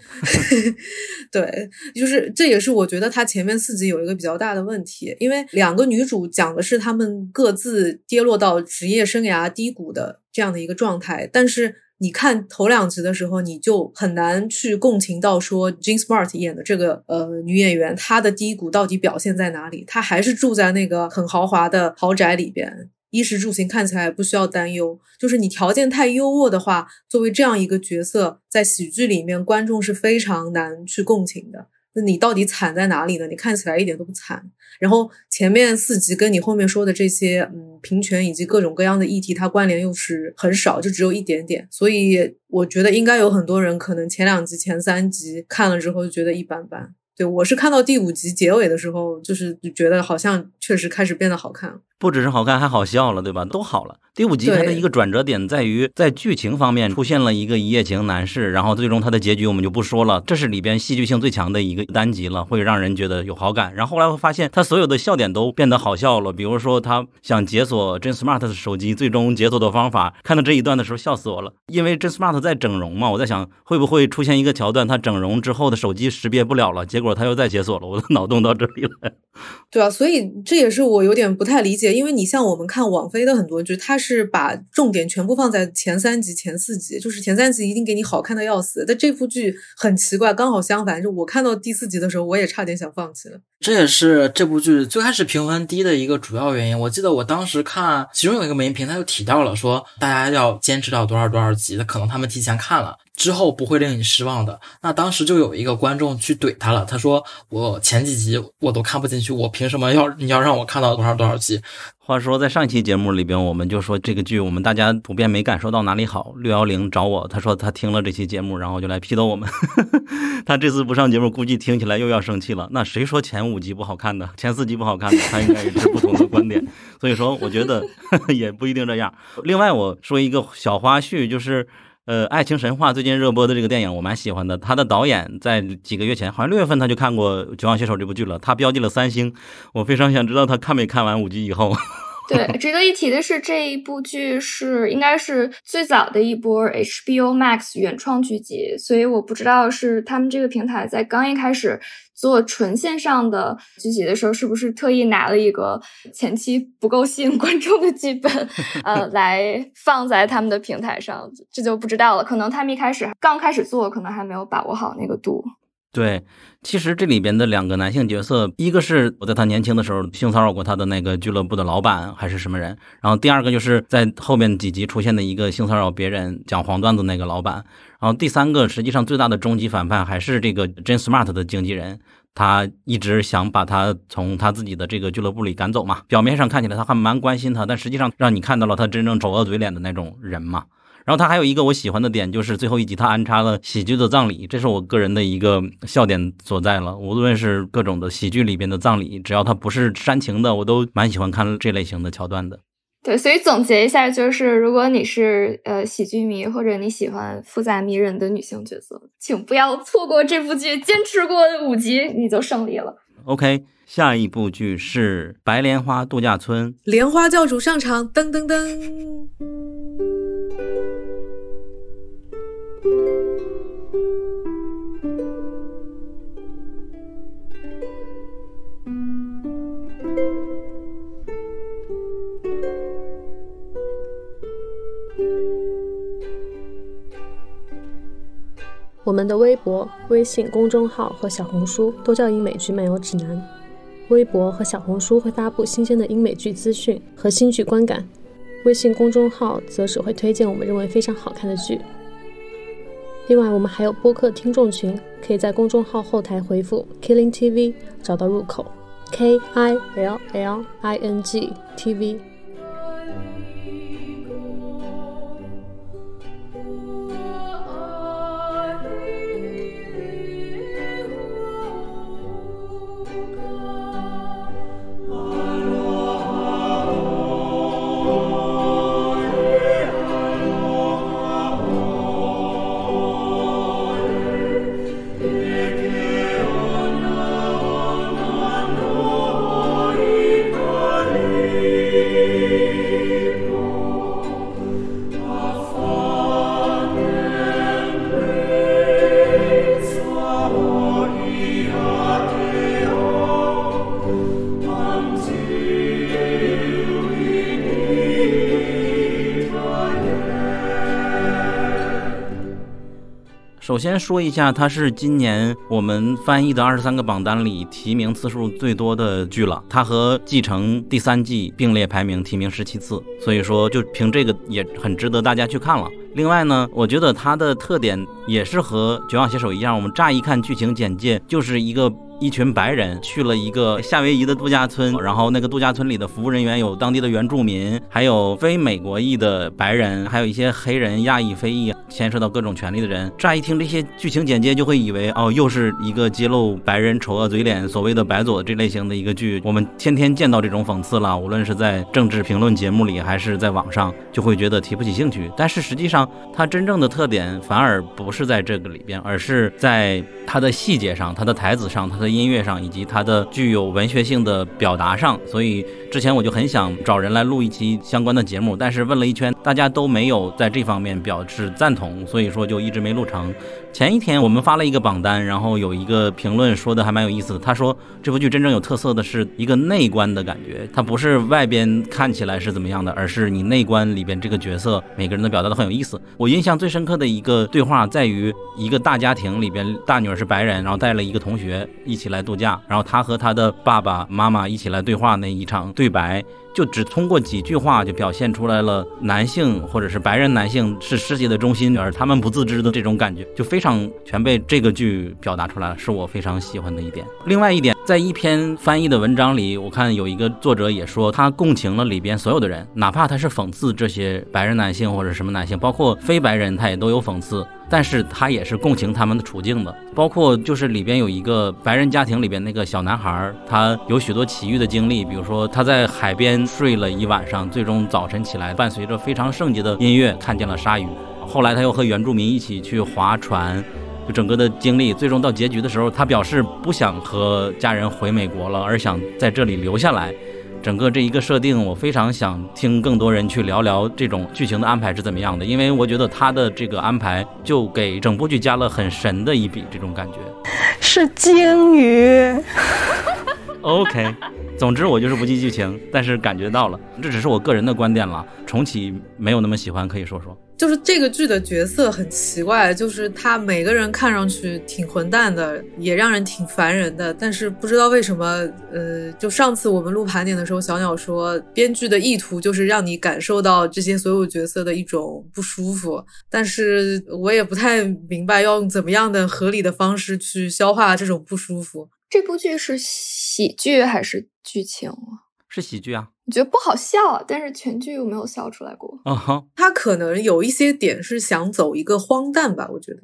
对，就是这也是我觉得他前面四集有一个比较大的问题，因为两个女主讲的是她们各自跌落到职业生涯低谷的这样的一个状态，但是。你看头两集的时候，你就很难去共情到说 j e n Smart 演的这个呃女演员，她的低谷到底表现在哪里？她还是住在那个很豪华的豪宅里边，衣食住行看起来不需要担忧。就是你条件太优渥的话，作为这样一个角色，在喜剧里面，观众是非常难去共情的。那你到底惨在哪里呢？你看起来一点都不惨。然后前面四集跟你后面说的这些，嗯，平权以及各种各样的议题，它关联又是很少，就只有一点点。所以我觉得应该有很多人可能前两集、前三集看了之后就觉得一般般。对我是看到第五集结尾的时候，就是觉得好像确实开始变得好看了。不只是好看，还好笑了，对吧？都好了。第五集它的一个转折点在于，在剧情方面出现了一个一夜情男士，然后最终他的结局我们就不说了。这是里边戏剧性最强的一个单集了，会让人觉得有好感。然后后来会发现，他所有的笑点都变得好笑了。比如说，他想解锁 Jane Smart 的手机，最终解锁的方法，看到这一段的时候笑死我了。因为 Jane Smart 在整容嘛，我在想会不会出现一个桥段，他整容之后的手机识别不了了，结果他又再解锁了。我的脑洞到这里了。对啊，所以这也是我有点不太理解。因为你像我们看网飞的很多剧，它是把重点全部放在前三集、前四集，就是前三集一定给你好看的要死。但这部剧很奇怪，刚好相反，就我看到第四集的时候，我也差点想放弃了。这也是这部剧最开始评分低的一个主要原因。我记得我当时看，其中有一个美影评，他就提到了说，大家要坚持到多少多少集，可能他们提前看了。之后不会令你失望的。那当时就有一个观众去怼他了，他说：“我前几集我都看不进去，我凭什么要你要让我看到多少多少集？”话说，在上一期节目里边，我们就说这个剧，我们大家普遍没感受到哪里好。六幺零找我，他说他听了这期节目，然后就来批斗我们。他这次不上节目，估计听起来又要生气了。那谁说前五集不好看的，前四集不好看的？他应该也是不同的观点。所以说，我觉得 也不一定这样。另外，我说一个小花絮，就是。呃，爱情神话最近热播的这个电影，我蛮喜欢的。他的导演在几个月前，好像六月份他就看过《绝望写手》这部剧了，他标记了三星。我非常想知道他看没看完五集以后。对，值得一提的是，这一部剧是应该是最早的一波 HBO Max 原创剧集，所以我不知道是他们这个平台在刚一开始做纯线上的剧集的时候，是不是特意拿了一个前期不够吸引观众的剧本，呃，来放在他们的平台上，这就不知道了。可能他们一开始刚开始做，可能还没有把握好那个度。对，其实这里边的两个男性角色，一个是我在他年轻的时候性骚扰过他的那个俱乐部的老板还是什么人，然后第二个就是在后面几集出现的一个性骚扰别人讲黄段子那个老板，然后第三个实际上最大的终极反派还是这个 Jane Smart 的经纪人，他一直想把他从他自己的这个俱乐部里赶走嘛，表面上看起来他还蛮关心他，但实际上让你看到了他真正丑恶嘴脸的那种人嘛。然后他还有一个我喜欢的点，就是最后一集他安插了喜剧的葬礼，这是我个人的一个笑点所在了。无论是各种的喜剧里边的葬礼，只要它不是煽情的，我都蛮喜欢看这类型的桥段的。对，所以总结一下，就是如果你是呃喜剧迷，或者你喜欢复杂迷人的女性角色，请不要错过这部剧，坚持过五集你就胜利了。OK，下一部剧是《白莲花度假村》，莲花教主上场，噔噔噔。我们的微博、微信公众号和小红书都叫英美剧漫游指南。微博和小红书会发布新鲜的英美剧资讯和新剧观感，微信公众号则只会推荐我们认为非常好看的剧。另外，我们还有播客听众群，可以在公众号后台回复 “Killing TV” 找到入口，K I L L I N G T V。首先说一下，它是今年我们翻译的二十三个榜单里提名次数最多的剧了。它和《继承》第三季并列排名，提名十七次，所以说就凭这个也很值得大家去看了。另外呢，我觉得它的特点也是和《绝望写手》一样，我们乍一看剧情简介就是一个。一群白人去了一个夏威夷的度假村，然后那个度假村里的服务人员有当地的原住民，还有非美国裔的白人，还有一些黑人、亚裔、非裔，牵涉到各种权利的人。乍一听这些剧情简介，就会以为哦，又是一个揭露白人丑恶嘴脸、所谓的白左这类型的一个剧。我们天天见到这种讽刺了，无论是在政治评论节目里，还是在网上，就会觉得提不起兴趣。但是实际上，它真正的特点反而不是在这个里边，而是在它的细节上、它的台词上、它的。音乐上以及它的具有文学性的表达上，所以之前我就很想找人来录一期相关的节目，但是问了一圈，大家都没有在这方面表示赞同，所以说就一直没录成。前一天我们发了一个榜单，然后有一个评论说的还蛮有意思的。他说这部剧真正有特色的是一个内观的感觉，它不是外边看起来是怎么样的，而是你内观里边这个角色每个人的表达都很有意思。我印象最深刻的一个对话在于一个大家庭里边，大女儿是白人，然后带了一个同学一起来度假，然后她和她的爸爸妈妈一起来对话那一场对白。就只通过几句话就表现出来了，男性或者是白人男性是世界的中心，而他们不自知的这种感觉，就非常全被这个剧表达出来了，是我非常喜欢的一点。另外一点，在一篇翻译的文章里，我看有一个作者也说，他共情了里边所有的人，哪怕他是讽刺这些白人男性或者什么男性，包括非白人，他也都有讽刺。但是他也是共情他们的处境的，包括就是里边有一个白人家庭里边那个小男孩，他有许多奇遇的经历，比如说他在海边睡了一晚上，最终早晨起来，伴随着非常圣洁的音乐看见了鲨鱼。后来他又和原住民一起去划船，就整个的经历，最终到结局的时候，他表示不想和家人回美国了，而想在这里留下来。整个这一个设定，我非常想听更多人去聊聊这种剧情的安排是怎么样的，因为我觉得他的这个安排就给整部剧加了很神的一笔，这种感觉是鲸鱼。OK，总之我就是不记剧情，但是感觉到了，这只是我个人的观点了。重启没有那么喜欢，可以说说。就是这个剧的角色很奇怪，就是他每个人看上去挺混蛋的，也让人挺烦人的。但是不知道为什么，呃，就上次我们录盘点的时候，小鸟说编剧的意图就是让你感受到这些所有角色的一种不舒服。但是我也不太明白要用怎么样的合理的方式去消化这种不舒服。这部剧是喜剧还是剧情啊？是喜剧啊。我觉得不好笑，但是全剧又没有笑出来过。啊哈，他可能有一些点是想走一个荒诞吧，我觉得，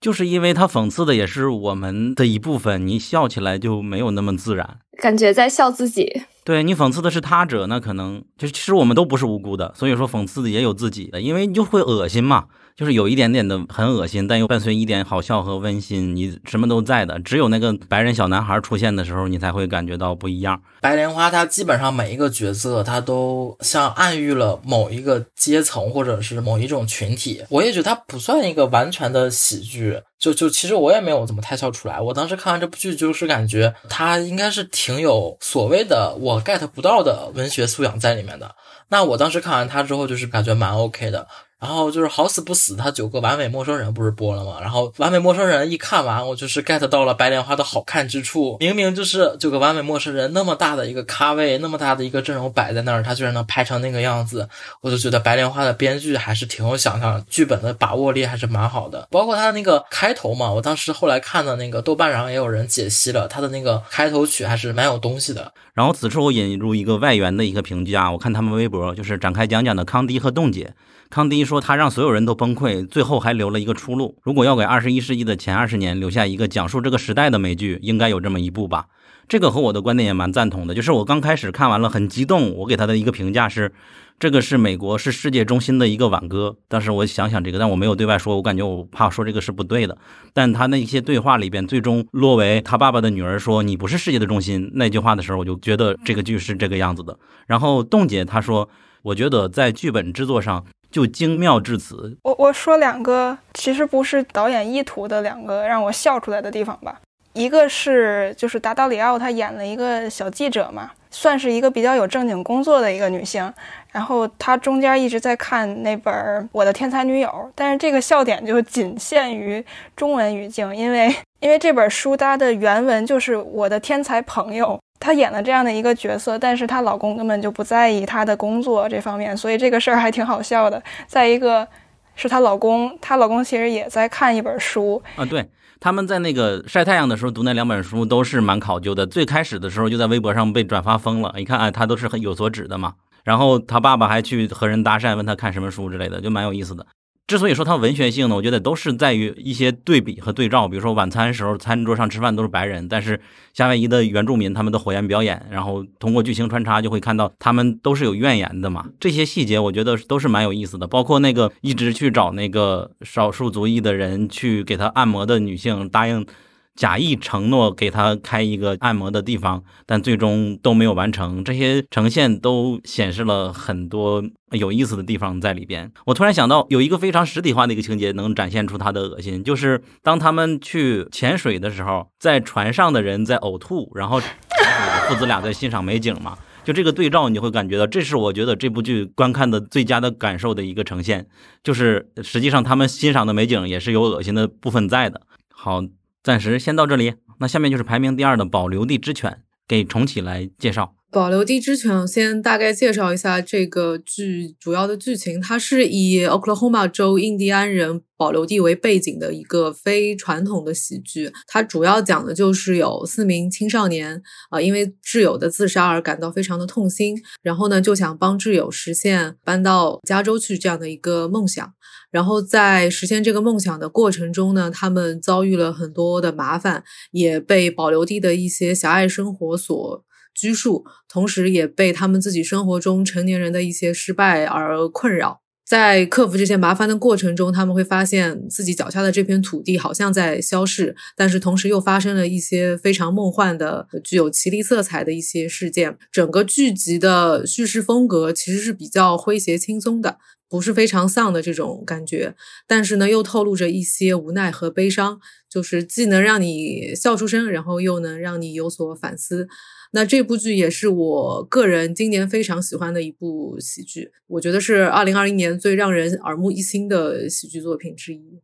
就是因为他讽刺的也是我们的一部分，你笑起来就没有那么自然，感觉在笑自己。对你讽刺的是他者，那可能就其实我们都不是无辜的，所以说讽刺的也有自己的，因为你就会恶心嘛。就是有一点点的很恶心，但又伴随一点好笑和温馨，你什么都在的。只有那个白人小男孩出现的时候，你才会感觉到不一样。白莲花，它基本上每一个角色，它都像暗喻了某一个阶层或者是某一种群体。我也觉得它不算一个完全的喜剧，就就其实我也没有怎么太笑出来。我当时看完这部剧，就是感觉它应该是挺有所谓的我 get 不到的文学素养在里面的。那我当时看完它之后，就是感觉蛮 OK 的。然后就是好死不死，他九个完美陌生人不是播了吗？然后完美陌生人一看完，我就是 get 到了白莲花的好看之处。明明就是九个完美陌生人那么大的一个咖位，那么大的一个阵容摆在那儿，他居然能拍成那个样子，我就觉得白莲花的编剧还是挺有想象，剧本的把握力还是蛮好的。包括他的那个开头嘛，我当时后来看的那个豆瓣上也有人解析了他的那个开头曲，还是蛮有东西的。然后此处我引入一个外援的一个评价，我看他们微博就是展开讲讲的康迪和冻姐。康迪说：“他让所有人都崩溃，最后还留了一个出路。如果要给二十一世纪的前二十年留下一个讲述这个时代的美剧，应该有这么一部吧？这个和我的观点也蛮赞同的。就是我刚开始看完了很激动，我给他的一个评价是，这个是美国是世界中心的一个挽歌。但是我想想这个，但我没有对外说，我感觉我怕说这个是不对的。但他那些对话里边，最终落为他爸爸的女儿说你不是世界的中心那句话的时候，我就觉得这个剧是这个样子的。然后冻姐她说，我觉得在剧本制作上。”就精妙至此。我我说两个，其实不是导演意图的两个让我笑出来的地方吧。一个是就是达达里奥她演了一个小记者嘛，算是一个比较有正经工作的一个女性。然后她中间一直在看那本《我的天才女友》，但是这个笑点就仅限于中文语境，因为因为这本书它的原文就是我的天才朋友。她演了这样的一个角色，但是她老公根本就不在意她的工作这方面，所以这个事儿还挺好笑的。再一个，是她老公，她老公其实也在看一本书啊。对，他们在那个晒太阳的时候读那两本书都是蛮考究的。最开始的时候就在微博上被转发疯了，一看哎，他都是很有所指的嘛。然后他爸爸还去和人搭讪，问他看什么书之类的，就蛮有意思的。之所以说它文学性呢，我觉得都是在于一些对比和对照。比如说晚餐时候，餐桌上吃饭都是白人，但是夏威夷的原住民他们的火焰表演，然后通过剧情穿插就会看到他们都是有怨言的嘛。这些细节我觉得都是蛮有意思的。包括那个一直去找那个少数族裔的人去给他按摩的女性，答应假意承诺给他开一个按摩的地方，但最终都没有完成。这些呈现都显示了很多有意思的地方在里边。我突然想到，有一个非常实体化的一个情节，能展现出他的恶心，就是当他们去潜水的时候，在船上的人在呕吐，然后父子俩在欣赏美景嘛。就这个对照，你会感觉到，这是我觉得这部剧观看的最佳的感受的一个呈现。就是实际上他们欣赏的美景也是有恶心的部分在的。好，暂时先到这里。那下面就是排名第二的《保留地之犬》，给重启来介绍。《保留地之犬》先大概介绍一下这个剧主要的剧情。它是以 Oklahoma 州印第安人保留地为背景的一个非传统的喜剧。它主要讲的就是有四名青少年啊，因为挚友的自杀而感到非常的痛心，然后呢就想帮挚友实现搬到加州去这样的一个梦想。然后在实现这个梦想的过程中呢，他们遭遇了很多的麻烦，也被保留地的一些狭隘生活所。拘束，同时也被他们自己生活中成年人的一些失败而困扰。在克服这些麻烦的过程中，他们会发现自己脚下的这片土地好像在消逝，但是同时又发生了一些非常梦幻的、具有奇丽色彩的一些事件。整个剧集的叙事风格其实是比较诙谐轻松的，不是非常丧的这种感觉，但是呢，又透露着一些无奈和悲伤，就是既能让你笑出声，然后又能让你有所反思。那这部剧也是我个人今年非常喜欢的一部喜剧，我觉得是二零二一年最让人耳目一新的喜剧作品之一。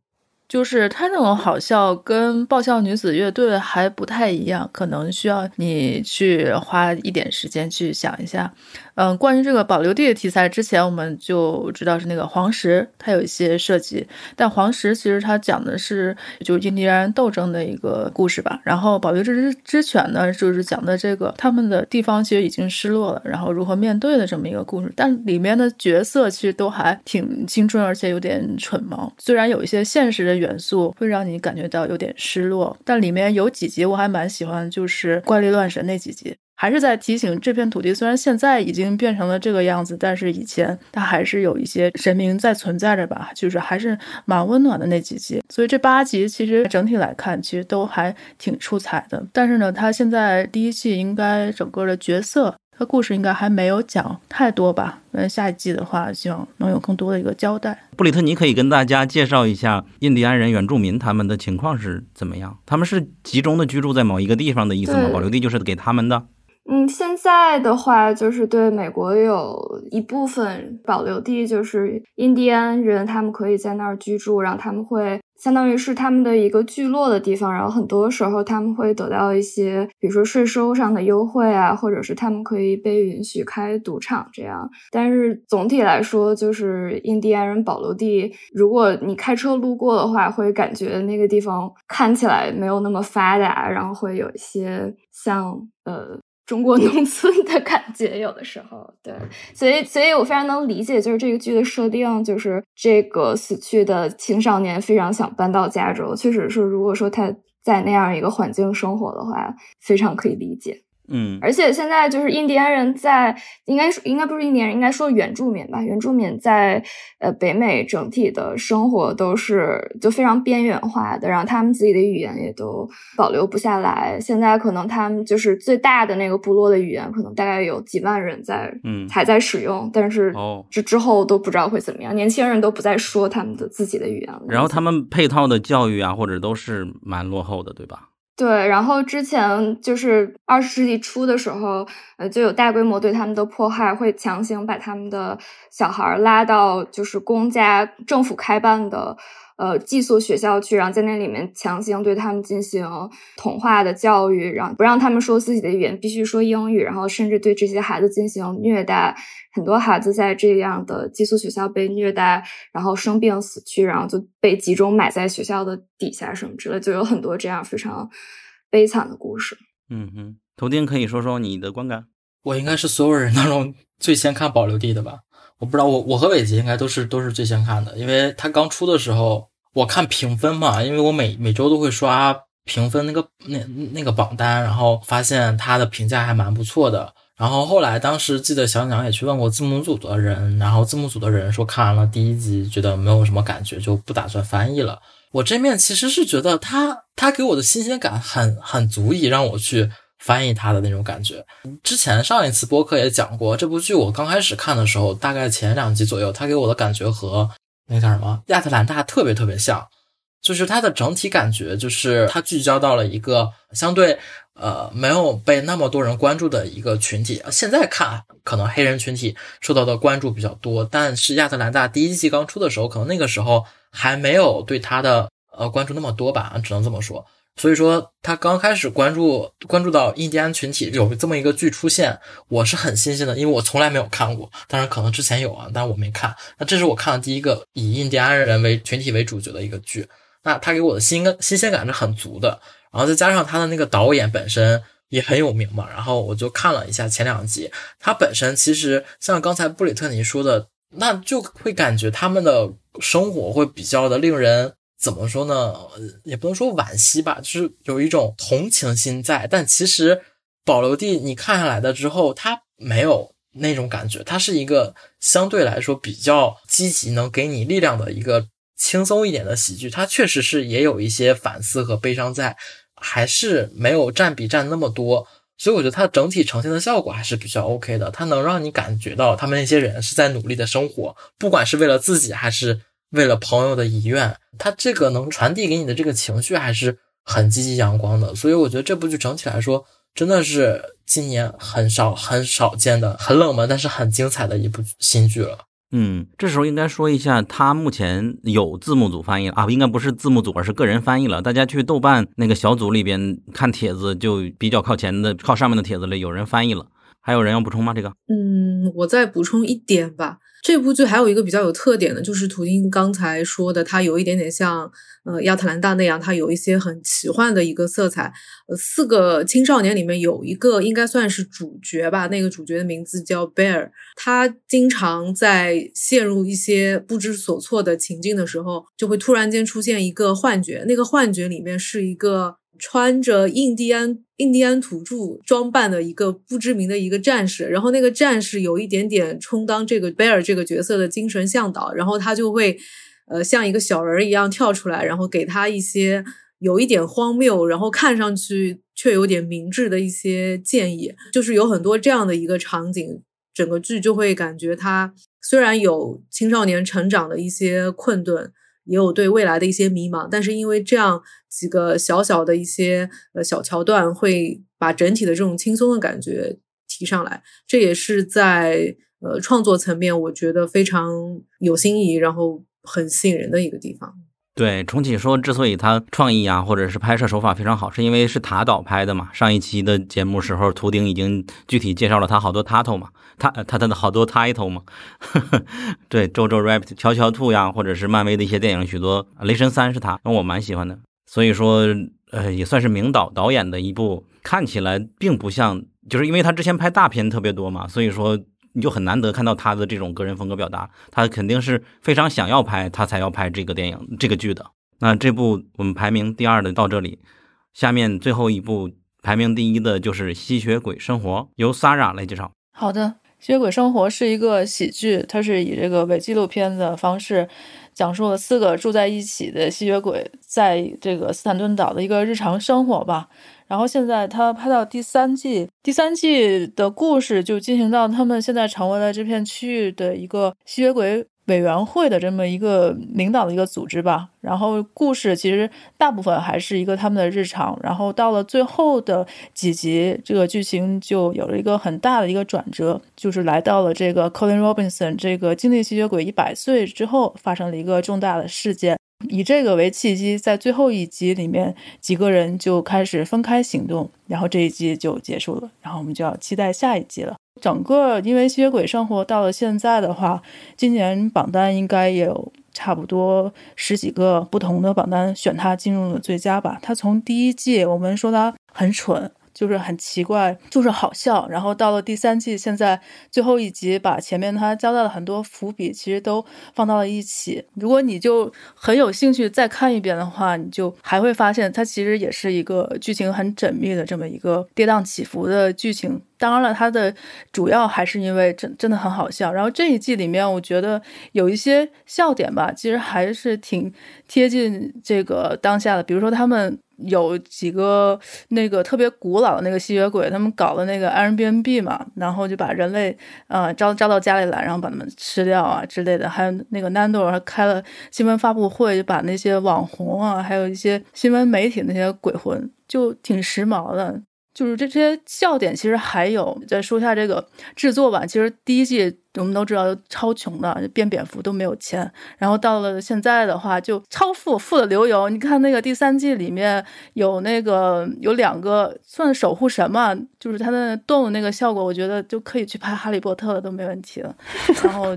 就是他那种好笑跟爆笑女子乐队还不太一样，可能需要你去花一点时间去想一下。嗯，关于这个保留地的题材，之前我们就知道是那个黄石，它有一些设计。但黄石其实它讲的是就是印第安人斗争的一个故事吧。然后保留之之犬呢，就是讲的这个他们的地方其实已经失落了，然后如何面对的这么一个故事。但里面的角色其实都还挺青春，而且有点蠢萌。虽然有一些现实的元素会让你感觉到有点失落，但里面有几集我还蛮喜欢，就是怪力乱神那几集。还是在提醒这片土地，虽然现在已经变成了这个样子，但是以前它还是有一些神明在存在着吧，就是还是蛮温暖的那几集。所以这八集其实整体来看，其实都还挺出彩的。但是呢，它现在第一季应该整个的角色和故事应该还没有讲太多吧？那，下一季的话，希望能有更多的一个交代。布里特尼可以跟大家介绍一下印第安人原住民他们的情况是怎么样？他们是集中的居住在某一个地方的意思吗？保留地就是给他们的。嗯，现在的话就是对美国有一部分保留地，就是印第安人，他们可以在那儿居住，然后他们会相当于是他们的一个聚落的地方，然后很多时候他们会得到一些，比如说税收上的优惠啊，或者是他们可以被允许开赌场这样。但是总体来说，就是印第安人保留地，如果你开车路过的话，会感觉那个地方看起来没有那么发达，然后会有一些像呃。中国农村的感觉，有的时候，对，所以，所以我非常能理解，就是这个剧的设定，就是这个死去的青少年非常想搬到加州，确实是，如果说他在那样一个环境生活的话，非常可以理解。嗯，而且现在就是印第安人在，应该是应该不是印第安人，应该说原住民吧。原住民在呃北美整体的生活都是就非常边缘化的，然后他们自己的语言也都保留不下来。现在可能他们就是最大的那个部落的语言，可能大概有几万人在，嗯，还在使用，但是哦，之之后都不知道会怎么样。年轻人都不再说他们的自己的语言了。然后他们配套的教育啊，或者都是蛮落后的，对吧？对，然后之前就是二十世纪初的时候，呃，就有大规模对他们的迫害，会强行把他们的小孩拉到就是公家政府开办的呃寄宿学校去，然后在那里面强行对他们进行同化的教育，然后不让他们说自己的语言，必须说英语，然后甚至对这些孩子进行虐待。很多孩子在这样的寄宿学校被虐待，然后生病死去，然后就被集中埋在学校的底下什么之类，就有很多这样非常悲惨的故事。嗯哼，头丁可以说说你的观感。我应该是所有人当中最先看保留地的吧？我不知道，我我和伟杰应该都是都是最先看的，因为他刚出的时候，我看评分嘛，因为我每每周都会刷评分那个那那个榜单，然后发现他的评价还蛮不错的。然后后来当时记得小鸟也去问过字幕组的人，然后字幕组的人说看完了第一集觉得没有什么感觉，就不打算翻译了。我这面其实是觉得他他给我的新鲜感很很足以让我去翻译他的那种感觉。之前上一次播客也讲过，这部剧我刚开始看的时候，大概前两集左右，他给我的感觉和那叫什么亚特兰大特别特别像。就是它的整体感觉，就是它聚焦到了一个相对呃没有被那么多人关注的一个群体。现在看，可能黑人群体受到的关注比较多，但是亚特兰大第一季刚出的时候，可能那个时候还没有对它的呃关注那么多吧，只能这么说。所以说，他刚开始关注关注到印第安群体有这么一个剧出现，我是很新鲜的，因为我从来没有看过。当然，可能之前有啊，但我没看。那这是我看的第一个以印第安人为群体为主角的一个剧。那他给我的新新鲜感是很足的，然后再加上他的那个导演本身也很有名嘛，然后我就看了一下前两集，他本身其实像刚才布里特尼说的，那就会感觉他们的生活会比较的令人怎么说呢？也不能说惋惜吧，就是有一种同情心在。但其实保留地你看下来的之后，他没有那种感觉，他是一个相对来说比较积极，能给你力量的一个。轻松一点的喜剧，它确实是也有一些反思和悲伤在，还是没有占比占那么多，所以我觉得它整体呈现的效果还是比较 OK 的。它能让你感觉到他们那些人是在努力的生活，不管是为了自己还是为了朋友的遗愿，他这个能传递给你的这个情绪还是很积极阳光的。所以我觉得这部剧整体来说真的是今年很少很少见的很冷门但是很精彩的一部新剧了。嗯，这时候应该说一下，它目前有字幕组翻译啊，应该不是字幕组，而是个人翻译了。大家去豆瓣那个小组里边看帖子，就比较靠前的、靠上面的帖子里有人翻译了。还有人要补充吗？这个？嗯，我再补充一点吧。这部剧还有一个比较有特点的，就是图丁刚才说的，它有一点点像呃亚特兰大那样，它有一些很奇幻的一个色彩。呃，四个青少年里面有一个应该算是主角吧，那个主角的名字叫 Bear，他经常在陷入一些不知所措的情境的时候，就会突然间出现一个幻觉，那个幻觉里面是一个。穿着印第安印第安土著装扮的一个不知名的一个战士，然后那个战士有一点点充当这个贝尔这个角色的精神向导，然后他就会，呃，像一个小人一样跳出来，然后给他一些有一点荒谬，然后看上去却有点明智的一些建议，就是有很多这样的一个场景，整个剧就会感觉他虽然有青少年成长的一些困顿。也有对未来的一些迷茫，但是因为这样几个小小的一些呃小桥段，会把整体的这种轻松的感觉提上来，这也是在呃创作层面我觉得非常有新意，然后很吸引人的一个地方。对重启说，之所以他创意啊，或者是拍摄手法非常好，是因为是塔导拍的嘛。上一期的节目时候，图丁已经具体介绍了他好多 title 嘛，他他他的好多 title 嘛。对，周周 rabbit、乔乔兔呀，或者是漫威的一些电影，许多雷神三是他，那我蛮喜欢的。所以说，呃，也算是名导导演的一部，看起来并不像，就是因为他之前拍大片特别多嘛，所以说。你就很难得看到他的这种个人风格表达，他肯定是非常想要拍，他才要拍这个电影、这个剧的。那这部我们排名第二的到这里，下面最后一部排名第一的就是《吸血鬼生活》，由 Sara 来介绍。好的，《吸血鬼生活》是一个喜剧，它是以这个伪纪录片的方式，讲述了四个住在一起的吸血鬼在这个斯坦顿岛的一个日常生活吧。然后现在他拍到第三季，第三季的故事就进行到他们现在成为了这片区域的一个吸血鬼委员会的这么一个领导的一个组织吧。然后故事其实大部分还是一个他们的日常。然后到了最后的几集，这个剧情就有了一个很大的一个转折，就是来到了这个 Colin Robinson 这个经历吸血鬼一百岁之后发生了一个重大的事件。以这个为契机，在最后一集里面，几个人就开始分开行动，然后这一集就结束了。然后我们就要期待下一集了。整个因为吸血鬼生活到了现在的话，今年榜单应该也有差不多十几个不同的榜单选他进入了最佳吧。他从第一季我们说他很蠢。就是很奇怪，就是好笑。然后到了第三季，现在最后一集把前面他交代了很多伏笔，其实都放到了一起。如果你就很有兴趣再看一遍的话，你就还会发现它其实也是一个剧情很缜密的这么一个跌宕起伏的剧情。当然了，它的主要还是因为真真的很好笑。然后这一季里面，我觉得有一些笑点吧，其实还是挺贴近这个当下的。比如说他们。有几个那个特别古老的那个吸血鬼，他们搞了那个 Airbnb 嘛，然后就把人类呃招招到家里来，然后把他们吃掉啊之类的。还有那个 Nando 还开了新闻发布会，就把那些网红啊，还有一些新闻媒体那些鬼魂，就挺时髦的。就是这些笑点，其实还有再说一下这个制作吧。其实第一季我们都知道超穷的，变蝙蝠都没有钱。然后到了现在的话，就超富，富的流油。你看那个第三季里面有那个有两个算守护神嘛，就是他的动的那个效果，我觉得就可以去拍《哈利波特》了，都没问题了。然后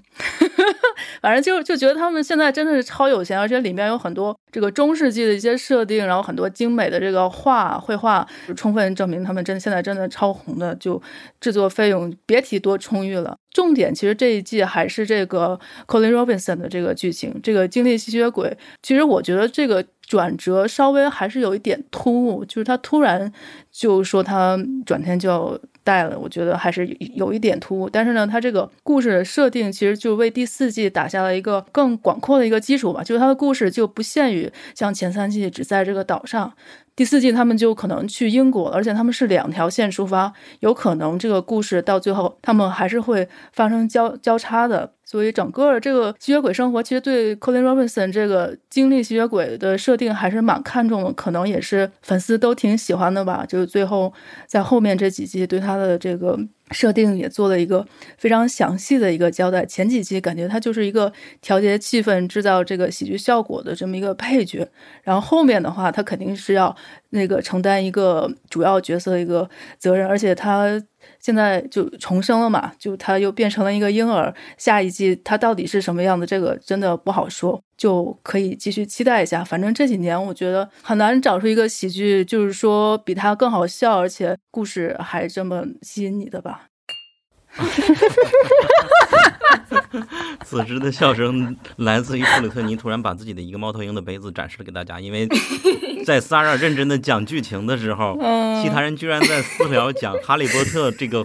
反正就就觉得他们现在真的是超有钱，而且里面有很多这个中世纪的一些设定，然后很多精美的这个画绘画，充分证明他。他们真现在真的超红的，就制作费用别提多充裕了。重点其实这一季还是这个 Colin Robinson 的这个剧情，这个经历吸血鬼。其实我觉得这个转折稍微还是有一点突兀，就是他突然就说他转天就要带了，我觉得还是有一点突兀。但是呢，他这个故事的设定其实就为第四季打下了一个更广阔的一个基础吧，就是他的故事就不限于像前三季只在这个岛上。第四季他们就可能去英国了，而且他们是两条线出发，有可能这个故事到最后他们还是会发生交交叉的。所以整个这个吸血鬼生活，其实对 Colin Robinson 这个经历吸血鬼的设定还是蛮看重的，可能也是粉丝都挺喜欢的吧。就是最后在后面这几季对他的这个。设定也做了一个非常详细的一个交代。前几集感觉他就是一个调节气氛、制造这个喜剧效果的这么一个配角，然后后面的话他肯定是要那个承担一个主要角色的一个责任，而且他。现在就重生了嘛，就他又变成了一个婴儿。下一季他到底是什么样的，这个真的不好说，就可以继续期待一下。反正这几年我觉得很难找出一个喜剧，就是说比他更好笑，而且故事还这么吸引你的吧。此时的笑声来自于布里特尼突然把自己的一个猫头鹰的杯子展示了给大家，因为在 Sarah 认真的讲剧情的时候，其他人居然在私聊讲《哈利波特》这个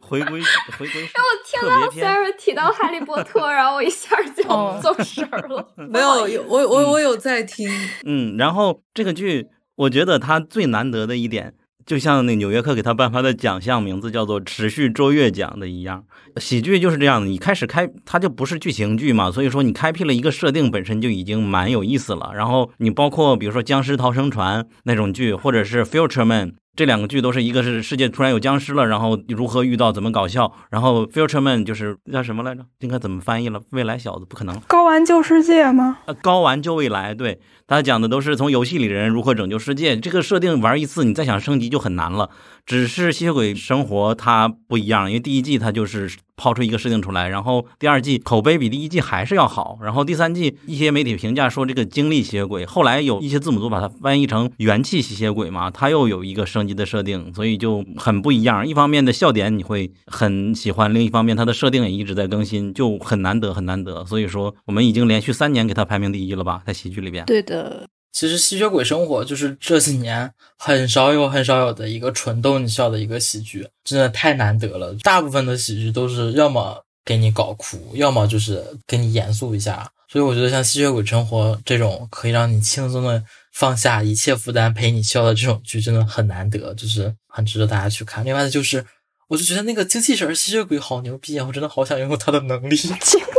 回归回归。哎，我听到 Sarah 提到《哈利波特》，然后我一下就走神了。没有，我我我有在听。嗯，然后这个剧，我觉得它最难得的一点。就像那《纽约客》给他颁发的奖项名字叫做“持续卓越奖”的一样，喜剧就是这样的。你开始开，它就不是剧情剧嘛，所以说你开辟了一个设定，本身就已经蛮有意思了。然后你包括比如说《僵尸逃生船》那种剧，或者是《Future Man》。这两个剧都是一个是世界突然有僵尸了，然后如何遇到，怎么搞笑。然后 Future Man 就是叫什么来着？应该怎么翻译了？未来小子不可能。高玩救世界吗？呃，高玩救未来。对，他讲的都是从游戏里人如何拯救世界。这个设定玩一次，你再想升级就很难了。只是吸血鬼生活它不一样，因为第一季它就是。抛出一个设定出来，然后第二季口碑比第一季还是要好，然后第三季一些媒体评价说这个经历吸血鬼，后来有一些字母组把它翻译成元气吸血鬼嘛，它又有一个升级的设定，所以就很不一样。一方面的笑点你会很喜欢，另一方面它的设定也一直在更新，就很难得很难得。所以说我们已经连续三年给它排名第一了吧，在喜剧里边。对的。其实吸血鬼生活就是这几年很少有很少有的一个纯逗你笑的一个喜剧，真的太难得了。大部分的喜剧都是要么给你搞哭，要么就是给你严肃一下。所以我觉得像吸血鬼生活这种可以让你轻松的放下一切负担陪你笑的这种剧，真的很难得，就是很值得大家去看。另外的就是，我就觉得那个精气神吸血鬼好牛逼啊！我真的好想拥有他的能力。精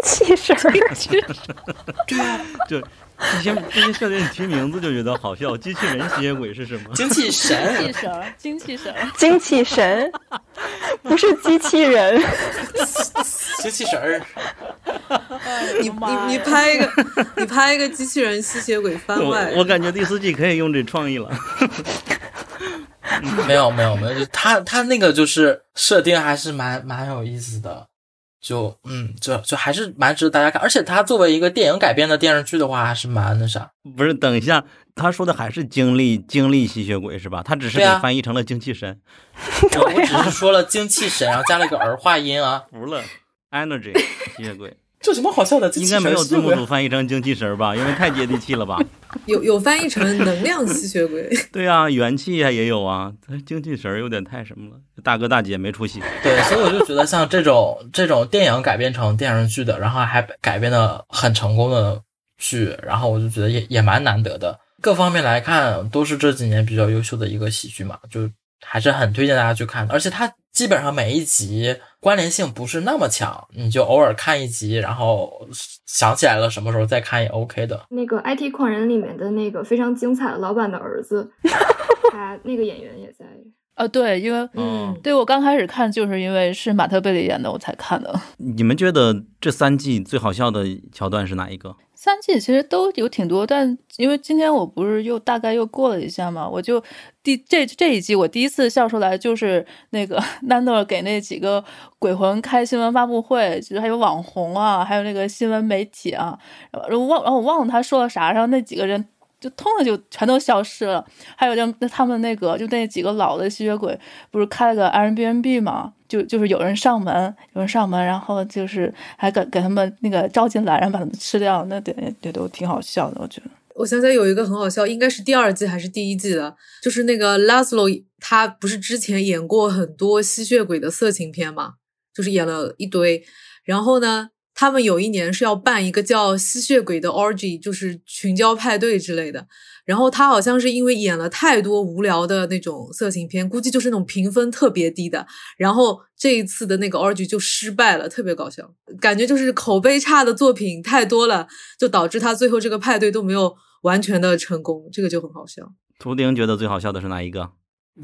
气神，对啊，对。这些这些笑点提名字就觉得好笑。机器人吸血鬼是什么？精气神，精气神，精气神，精气神，不是机器人，精气神儿。你你你拍一个，你拍一个机器人吸血鬼番外。我感觉第四季可以用这创意了。没有没有没有，就他他那个就是设定还是蛮蛮有意思的。就嗯，就就还是蛮值得大家看，而且它作为一个电影改编的电视剧的话，还是蛮那啥。不是，等一下，他说的还是精力精力吸血鬼是吧？他只是给翻译成了精气神。我只是说了精气神，然后加了一个儿化音啊。服了，energy 吸血鬼，这什么好笑的？应该没有字幕组翻译成精气神吧？因为太接地气了吧？有有翻译成能量吸血鬼。对啊，元气啊也有啊，但精气神儿有点太什么了，大哥大姐没出息。对，所以我就觉得像这种这种电影改编成电视剧的，然后还改编的很成功的剧，然后我就觉得也也蛮难得的。各方面来看，都是这几年比较优秀的一个喜剧嘛，就还是很推荐大家去看的。而且它基本上每一集关联性不是那么强，你就偶尔看一集，然后想起来了什么时候再看也 OK 的。那个《IT 狂人》里面的那个非常精彩的老板的儿子，他那个演员也在。呃，对，因为嗯对我刚开始看就是因为是马特贝里演的，我才看的。你们觉得这三季最好笑的桥段是哪一个？三季其实都有挺多，但因为今天我不是又大概又过了一下嘛，我就第这这一季我第一次笑出来就是那个 南诺给那几个鬼魂开新闻发布会，就是还有网红啊，还有那个新闻媒体啊，然后忘然后我忘了他说了啥，然后那几个人。就通了，就全都消失了。还有就他们那个，就那几个老的吸血鬼，不是开了个 Airbnb 嘛？就就是有人上门，有人上门，然后就是还给给他们那个招进来，然后把他们吃掉，那点也都挺好笑的，我觉得。我想起来有一个很好笑，应该是第二季还是第一季的，就是那个 Laszlo，他不是之前演过很多吸血鬼的色情片嘛，就是演了一堆，然后呢。他们有一年是要办一个叫吸血鬼的 orgy，就是群交派对之类的。然后他好像是因为演了太多无聊的那种色情片，估计就是那种评分特别低的。然后这一次的那个 orgy 就失败了，特别搞笑。感觉就是口碑差的作品太多了，就导致他最后这个派对都没有完全的成功。这个就很好笑。图钉觉得最好笑的是哪一个？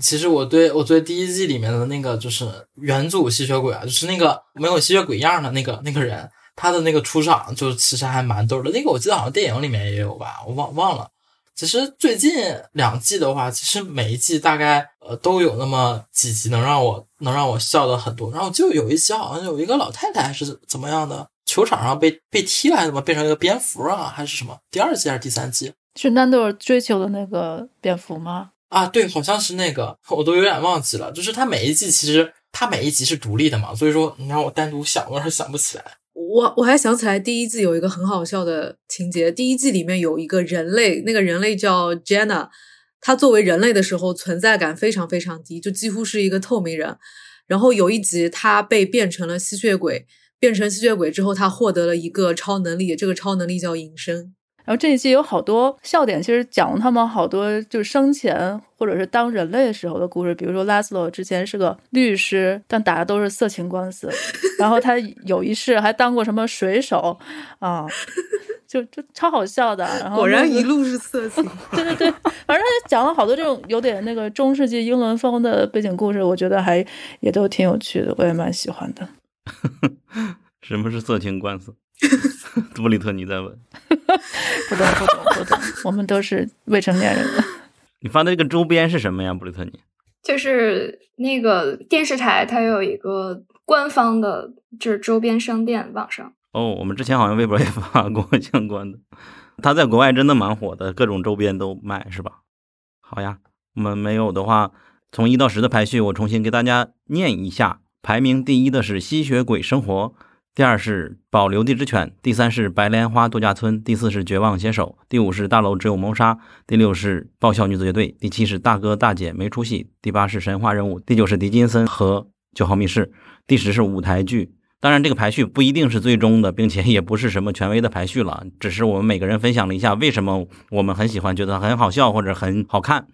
其实我对我对第一季里面的那个就是元祖吸血鬼啊，就是那个没有吸血鬼样的那个那个人。他的那个出场就其实还蛮逗的，那个我记得好像电影里面也有吧，我忘忘了。其实最近两季的话，其实每一季大概呃都有那么几集能让我能让我笑的很多。然后就有一集好像有一个老太太还是怎么样的，球场上被被踢了还是怎么变成一个蝙蝠啊还是什么？第二季还是第三季？是难豆追求的那个蝙蝠吗？啊，对，好像是那个，我都有点忘记了。就是他每一季其实他每一集是独立的嘛，所以说你让我单独想，我是想不起来。我我还想起来，第一季有一个很好笑的情节。第一季里面有一个人类，那个人类叫 Jenna，他作为人类的时候存在感非常非常低，就几乎是一个透明人。然后有一集他被变成了吸血鬼，变成吸血鬼之后，他获得了一个超能力，这个超能力叫隐身。然后这一季有好多笑点，其实讲了他们好多就是生前或者是当人类的时候的故事。比如说拉斯洛之前是个律师，但打的都是色情官司。然后他有一世还当过什么水手啊，就就超好笑的。然后果然一路是色情。对对对，反正他讲了好多这种有点那个中世纪英伦风的背景故事，我觉得还也都挺有趣的，我也蛮喜欢的。什么是色情官司？布里特尼在问，不懂不懂不懂，我们都是未成年人。你发的这个周边是什么呀，布里特尼？就是那个电视台，它有一个官方的，就是周边商店，网上。哦，我们之前好像微博也发过相关的。他在国外真的蛮火的，各种周边都卖，是吧？好呀，我们没有的话，从一到十的排序，我重新给大家念一下。排名第一的是《吸血鬼生活》。第二是《保留地之犬》，第三是《白莲花度假村》，第四是《绝望写手》，第五是《大楼只有谋杀》，第六是《爆笑女子乐队》，第七是《大哥大姐没出息》，第八是《神话任务》，第九是《狄金森和九号密室》，第十是舞台剧。当然，这个排序不一定是最终的，并且也不是什么权威的排序了，只是我们每个人分享了一下为什么我们很喜欢，觉得很好笑或者很好看。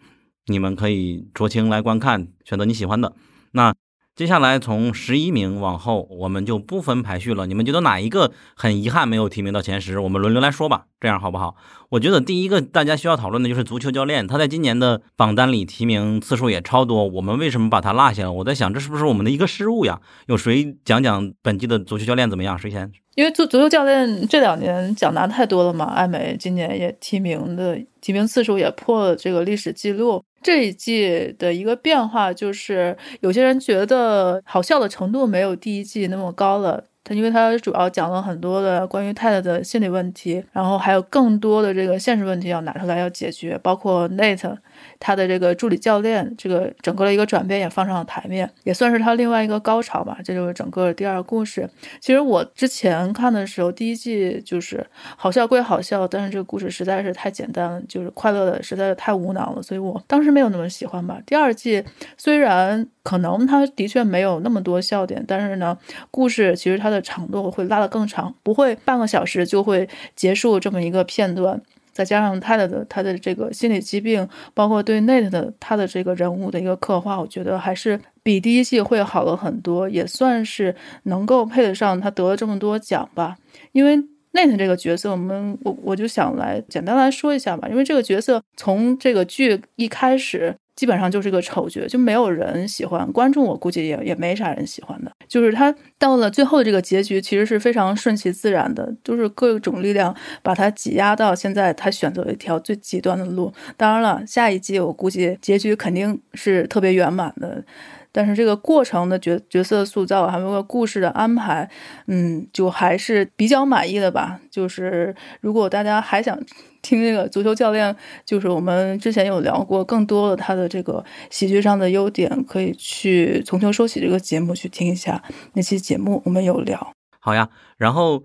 你们可以酌情来观看，选择你喜欢的。那。接下来从十一名往后，我们就不分排序了。你们觉得哪一个很遗憾没有提名到前十？我们轮流来说吧，这样好不好？我觉得第一个大家需要讨论的就是足球教练，他在今年的榜单里提名次数也超多，我们为什么把他落下了？我在想，这是不是我们的一个失误呀？有谁讲讲本季的足球教练怎么样？谁先？因为足足球教练这两年奖拿太多了嘛，艾美今年也提名的提名次数也破了这个历史记录。这一季的一个变化就是，有些人觉得好笑的程度没有第一季那么高了。它因为它主要讲了很多的关于泰 d 的心理问题，然后还有更多的这个现实问题要拿出来要解决，包括 Nate。他的这个助理教练，这个整个的一个转变也放上了台面，也算是他另外一个高潮吧。这就是整个第二故事。其实我之前看的时候，第一季就是好笑归好笑，但是这个故事实在是太简单了，就是快乐的实在是太无脑了，所以我当时没有那么喜欢吧。第二季虽然可能它的确没有那么多笑点，但是呢，故事其实它的长度会拉得更长，不会半个小时就会结束这么一个片段。再加上他的他的这个心理疾病，包括对内特的他的这个人物的一个刻画，我觉得还是比第一季会好了很多，也算是能够配得上他得了这么多奖吧。因为 Nate 这个角色，我们我我就想来简单来说一下吧。因为这个角色从这个剧一开始。基本上就是个丑角，就没有人喜欢。观众我估计也也没啥人喜欢的。就是他到了最后的这个结局，其实是非常顺其自然的，就是各种力量把他挤压到现在，他选择了一条最极端的路。当然了，下一季我估计结局肯定是特别圆满的。但是这个过程的角角色塑造，还有个故事的安排，嗯，就还是比较满意的吧。就是如果大家还想听这个足球教练，就是我们之前有聊过更多的他的这个喜剧上的优点，可以去从头说起这个节目去听一下那期节目，我们有聊。好呀，然后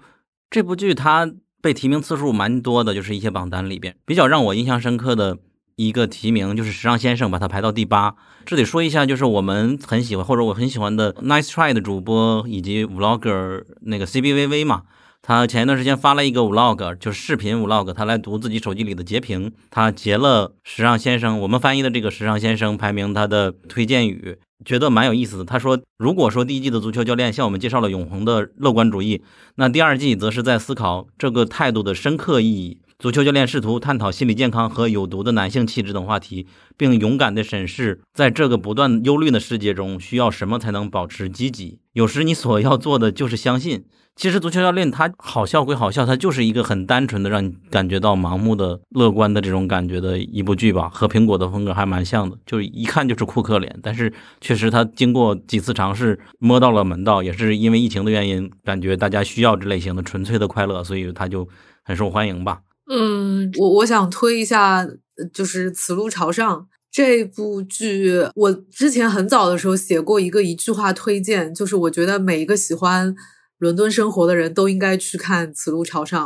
这部剧它被提名次数蛮多的，就是一些榜单里边比较让我印象深刻的。一个提名就是《时尚先生》，把它排到第八。这得说一下，就是我们很喜欢或者我很喜欢的 Nice Try 的主播以及 Vlogger 那个 CBVV 嘛。他前一段时间发了一个 Vlog，就是视频 Vlog，他来读自己手机里的截屏。他截了《时尚先生》，我们翻译的这个《时尚先生》排名他的推荐语，觉得蛮有意思的。他说：“如果说第一季的足球教练向我们介绍了永恒的乐观主义，那第二季则是在思考这个态度的深刻意义。”足球教练试图探讨心理健康和有毒的男性气质等话题，并勇敢地审视，在这个不断忧虑的世界中，需要什么才能保持积极。有时你所要做的就是相信。其实足球教练他好笑归好笑，他就是一个很单纯的让你感觉到盲目的乐观的这种感觉的一部剧吧，和苹果的风格还蛮像的，就是一看就是库克脸。但是确实他经过几次尝试摸到了门道，也是因为疫情的原因，感觉大家需要这类型的纯粹的快乐，所以他就很受欢迎吧。嗯，我我想推一下，就是《此路朝上》这部剧。我之前很早的时候写过一个一句话推荐，就是我觉得每一个喜欢伦敦生活的人都应该去看《此路朝上》，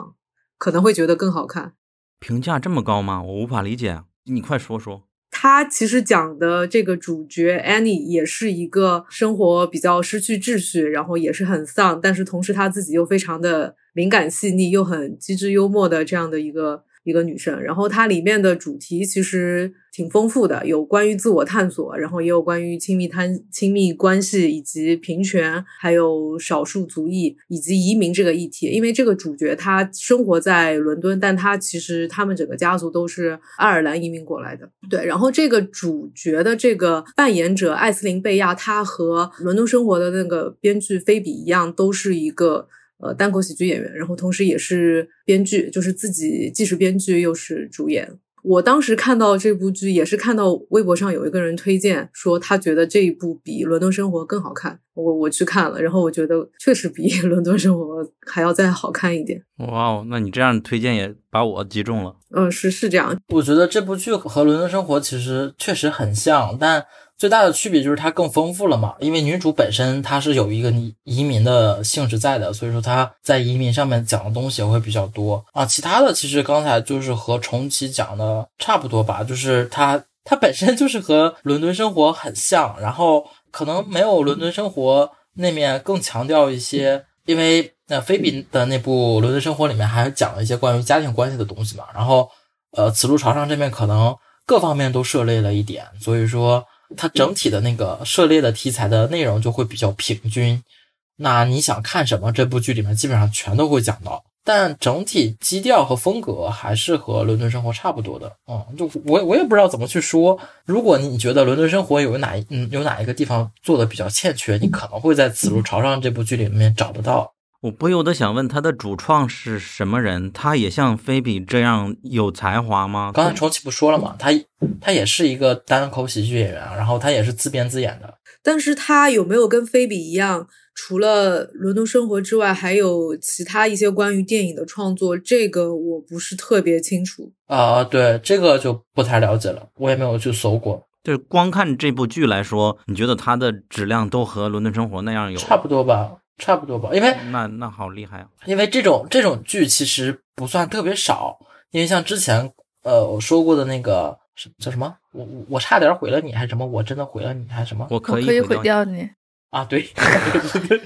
可能会觉得更好看。评价这么高吗？我无法理解，你快说说。他其实讲的这个主角 Annie 也是一个生活比较失去秩序，然后也是很丧，但是同时他自己又非常的。敏感细腻又很机智幽默的这样的一个一个女生，然后它里面的主题其实挺丰富的，有关于自我探索，然后也有关于亲密贪亲密关系以及平权，还有少数族裔以及移民这个议题。因为这个主角他生活在伦敦，但他其实他们整个家族都是爱尔兰移民过来的。对，然后这个主角的这个扮演者艾斯林贝亚，他和伦敦生活的那个编剧菲比一样，都是一个。呃，单口喜剧演员，然后同时也是编剧，就是自己既是编剧又是主演。我当时看到这部剧，也是看到微博上有一个人推荐说，他觉得这一部比《伦敦生活》更好看。我我去看了，然后我觉得确实比《伦敦生活》还要再好看一点。哇哦，那你这样推荐也把我击中了。嗯，是是这样。我觉得这部剧和《伦敦生活》其实确实很像，但。最大的区别就是它更丰富了嘛，因为女主本身她是有一个移民的性质在的，所以说她在移民上面讲的东西会比较多啊。其他的其实刚才就是和重启讲的差不多吧，就是它它本身就是和伦敦生活很像，然后可能没有伦敦生活那面更强调一些，因为那菲比的那部伦敦生活里面还讲了一些关于家庭关系的东西嘛，然后呃，此路朝上这边可能各方面都涉猎了一点，所以说。它整体的那个涉猎的题材的内容就会比较平均，那你想看什么？这部剧里面基本上全都会讲到，但整体基调和风格还是和《伦敦生活》差不多的。嗯，就我我也不知道怎么去说。如果你觉得《伦敦生活》有哪嗯有哪一个地方做的比较欠缺，你可能会在《此路朝上》这部剧里面找得到。我不由得想问，他的主创是什么人？他也像菲比这样有才华吗？刚才重启不说了吗？他他也是一个单口喜剧演员，然后他也是自编自演的。但是他有没有跟菲比一样，除了《伦敦生活》之外，还有其他一些关于电影的创作，这个我不是特别清楚。啊，对，这个就不太了解了，我也没有去搜过。就是光看这部剧来说，你觉得它的质量都和《伦敦生活》那样有差不多吧？差不多吧？因为那那好厉害啊！因为这种这种剧其实不算特别少，因为像之前呃我说过的那个是叫什么？我我我差点毁了你还是什么？我真的毁了你还是什么？我可以毁掉你啊！对对对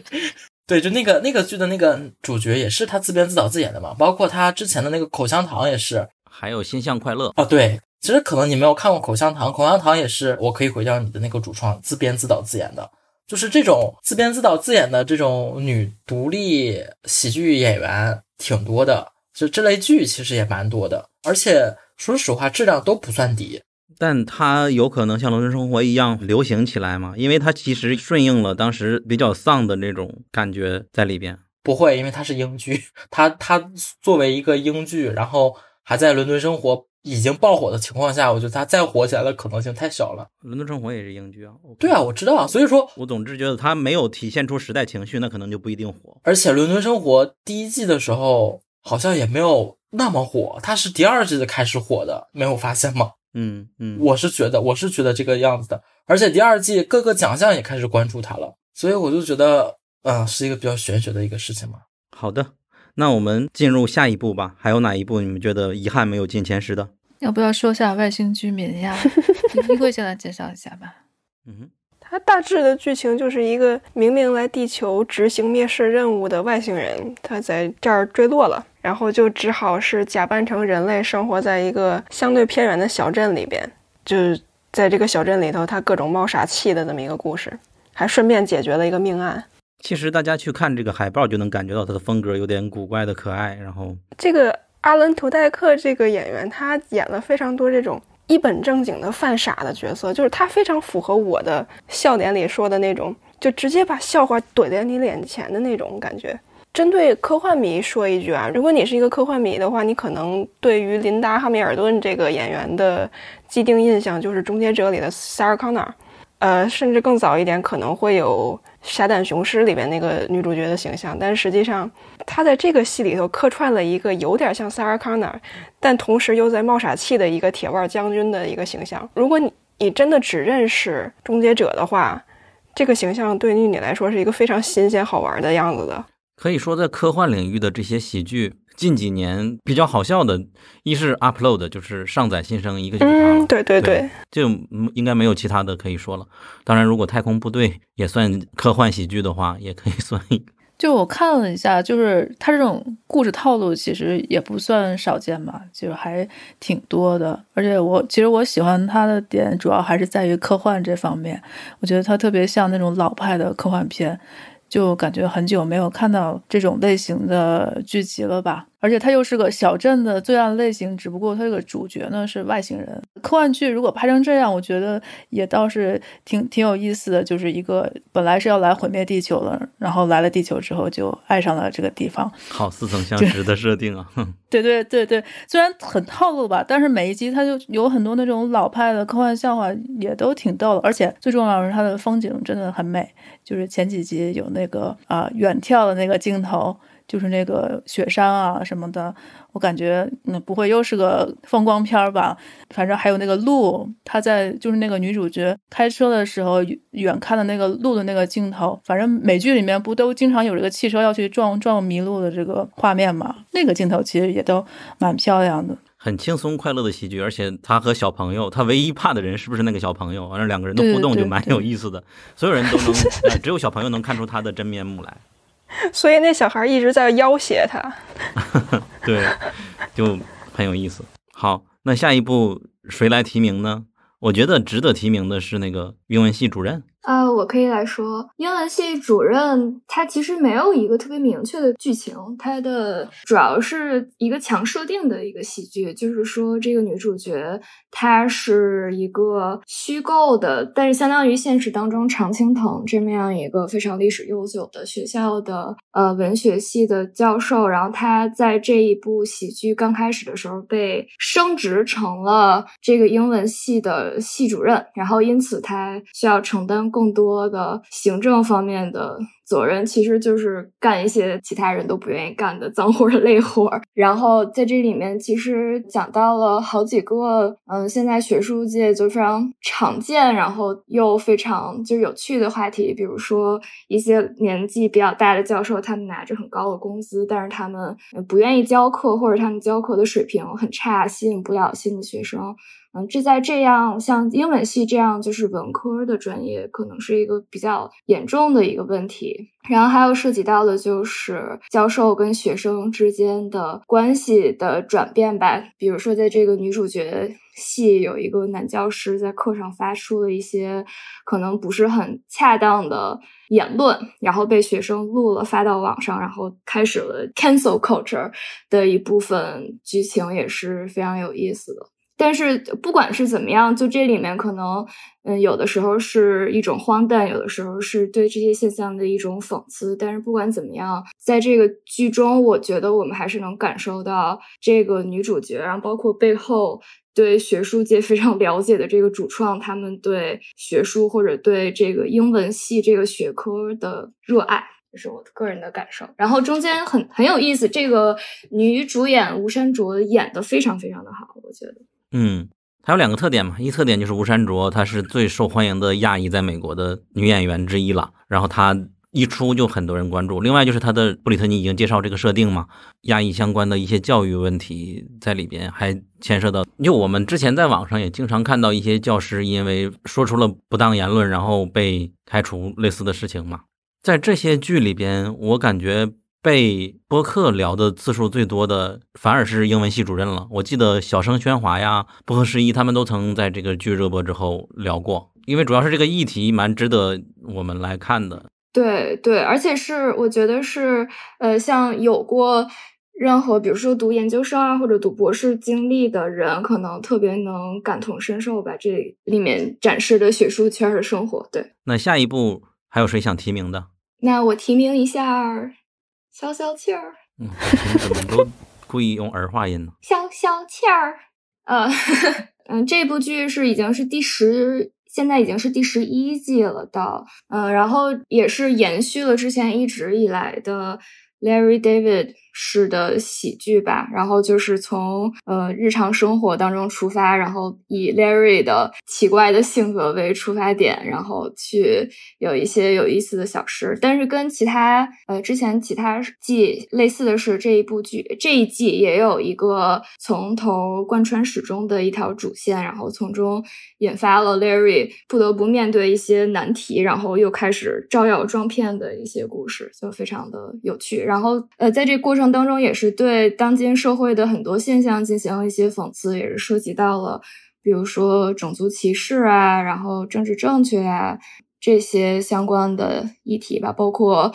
对，就那个那个剧的那个主角也是他自编自导自演的嘛，包括他之前的那个口香糖也是，还有心向快乐啊，对。其实可能你没有看过《口香糖》，《口香糖》也是我可以毁掉你的那个主创自编自导自演的，就是这种自编自导自演的这种女独立喜剧演员挺多的，就这类剧其实也蛮多的，而且说实话质量都不算低。但它有可能像《伦敦生活》一样流行起来吗？因为它其实顺应了当时比较丧的那种感觉在里边。不会，因为它是英剧，它它作为一个英剧，然后还在《伦敦生活》。已经爆火的情况下，我觉得它再火起来的可能性太小了。伦敦生活也是英剧啊，对啊，我知道啊，所以说，我总是觉得它没有体现出时代情绪，那可能就不一定火。而且伦敦生活第一季的时候好像也没有那么火，它是第二季的开始火的，没有发现吗？嗯嗯，我是觉得我是觉得这个样子的，而且第二季各个奖项也开始关注它了，所以我就觉得，嗯，是一个比较玄学的一个事情嘛。好的，那我们进入下一步吧。还有哪一步你们觉得遗憾没有进前十的？要不要说下外星居民呀？一会先来介绍一下吧。嗯，它大致的剧情就是一个明明来地球执行灭世任务的外星人，他在这儿坠落了，然后就只好是假扮成人类，生活在一个相对偏远的小镇里边。就在这个小镇里头，他各种冒傻气的这么一个故事，还顺便解决了一个命案。其实大家去看这个海报就能感觉到他的风格有点古怪的可爱，然后这个。阿伦·图戴克这个演员，他演了非常多这种一本正经的犯傻的角色，就是他非常符合我的笑点里说的那种，就直接把笑话怼在你脸前的那种感觉。针对科幻迷说一句啊，如果你是一个科幻迷的话，你可能对于琳达·哈密尔顿这个演员的既定印象就是《终结者》里的 Sara Connor，呃，甚至更早一点可能会有。《傻胆雄狮》里面那个女主角的形象，但是实际上，她在这个戏里头客串了一个有点像萨尔康纳，但同时又在冒傻气的一个铁腕将军的一个形象。如果你你真的只认识《终结者》的话，这个形象对于你来说是一个非常新鲜好玩的样子的。可以说，在科幻领域的这些喜剧。近几年比较好笑的，一是 Upload，就是上载新生，一个就是他了。对对对，就应该没有其他的可以说了。当然，如果太空部队也算科幻喜剧的话，也可以算一个。就我看了一下，就是他这种故事套路其实也不算少见吧，就是还挺多的。而且我其实我喜欢他的点，主要还是在于科幻这方面。我觉得他特别像那种老派的科幻片。就感觉很久没有看到这种类型的剧集了吧。而且它又是个小镇的罪案类型，只不过它这个主角呢是外星人。科幻剧如果拍成这样，我觉得也倒是挺挺有意思的。就是一个本来是要来毁灭地球了，然后来了地球之后就爱上了这个地方，好似曾相识的设定啊！对对对对，虽然很套路吧，但是每一集它就有很多那种老派的科幻笑话，也都挺逗的。而且最重要的是它的风景真的很美，就是前几集有那个啊远眺的那个镜头。就是那个雪山啊什么的，我感觉那不会又是个风光片吧？反正还有那个路，他在就是那个女主角开车的时候远看的那个路的那个镜头，反正美剧里面不都经常有这个汽车要去撞撞迷路的这个画面嘛？那个镜头其实也都蛮漂亮的，很轻松快乐的喜剧。而且他和小朋友，他唯一怕的人是不是那个小朋友？反正两个人的互动就蛮有意思的，所有人都能，只有小朋友能看出他的真面目来。所以那小孩一直在要挟他，对，就很有意思。好，那下一步谁来提名呢？我觉得值得提名的是那个英文系主任。啊，我可以来说，英文系主任他其实没有一个特别明确的剧情，他的主要是一个强设定的一个喜剧，就是说这个女主角她是一个虚构的，但是相当于现实当中常青藤这么样一个非常历史悠久的学校的呃文学系的教授，然后她在这一部喜剧刚开始的时候被升职成了这个英文系的系主任，然后因此她需要承担。更多的行政方面的佐人其实就是干一些其他人都不愿意干的脏活儿 累活儿。然后在这里面，其实讲到了好几个，嗯，现在学术界就非常常见，然后又非常就是有趣的话题，比如说一些年纪比较大的教授，他们拿着很高的工资，但是他们不愿意教课，或者他们教课的水平很差，吸引不了新的学生。嗯，这在这样像英文系这样就是文科的专业，可能是一个比较严重的一个问题。然后还有涉及到的就是教授跟学生之间的关系的转变吧。比如说，在这个女主角系有一个男教师在课上发出了一些可能不是很恰当的言论，然后被学生录了发到网上，然后开始了 cancel culture 的一部分剧情也是非常有意思的。但是不管是怎么样，就这里面可能，嗯，有的时候是一种荒诞，有的时候是对这些现象的一种讽刺。但是不管怎么样，在这个剧中，我觉得我们还是能感受到这个女主角，然后包括背后对学术界非常了解的这个主创，他们对学术或者对这个英文系这个学科的热爱，这是我个人的感受。然后中间很很有意思，这个女主演吴珊卓演的非常非常的好，我觉得。嗯，它有两个特点嘛，一特点就是吴珊卓，她是最受欢迎的亚裔在美国的女演员之一了，然后她一出就很多人关注。另外就是她的布里特尼已经介绍这个设定嘛，亚裔相关的一些教育问题在里边，还牵涉到，就我们之前在网上也经常看到一些教师因为说出了不当言论，然后被开除类似的事情嘛，在这些剧里边，我感觉。被播客聊的次数最多的，反而是英文系主任了。我记得小声喧哗呀、不合时宜，他们都曾在这个剧热播之后聊过。因为主要是这个议题蛮值得我们来看的。对对，而且是我觉得是，呃，像有过任何，比如说读研究生啊或者读博士经历的人，可能特别能感同身受吧。这里面展示的学术圈的生活。对，那下一步还有谁想提名的？那我提名一下。消消气儿，嗯，怎么都 故意用儿化音呢？消消气儿，呃，嗯，这部剧是已经是第十，现在已经是第十一季了，到，嗯，然后也是延续了之前一直以来的 Larry David。式的喜剧吧，然后就是从呃日常生活当中出发，然后以 Larry 的奇怪的性格为出发点，然后去有一些有意思的小事。但是跟其他呃之前其他季类似的是，这一部剧这一季也有一个从头贯穿始终的一条主线，然后从中引发了 Larry 不得不面对一些难题，然后又开始招摇撞骗的一些故事，就非常的有趣。然后呃在这过程。当中也是对当今社会的很多现象进行了一些讽刺，也是涉及到了，比如说种族歧视啊，然后政治正确啊这些相关的议题吧，包括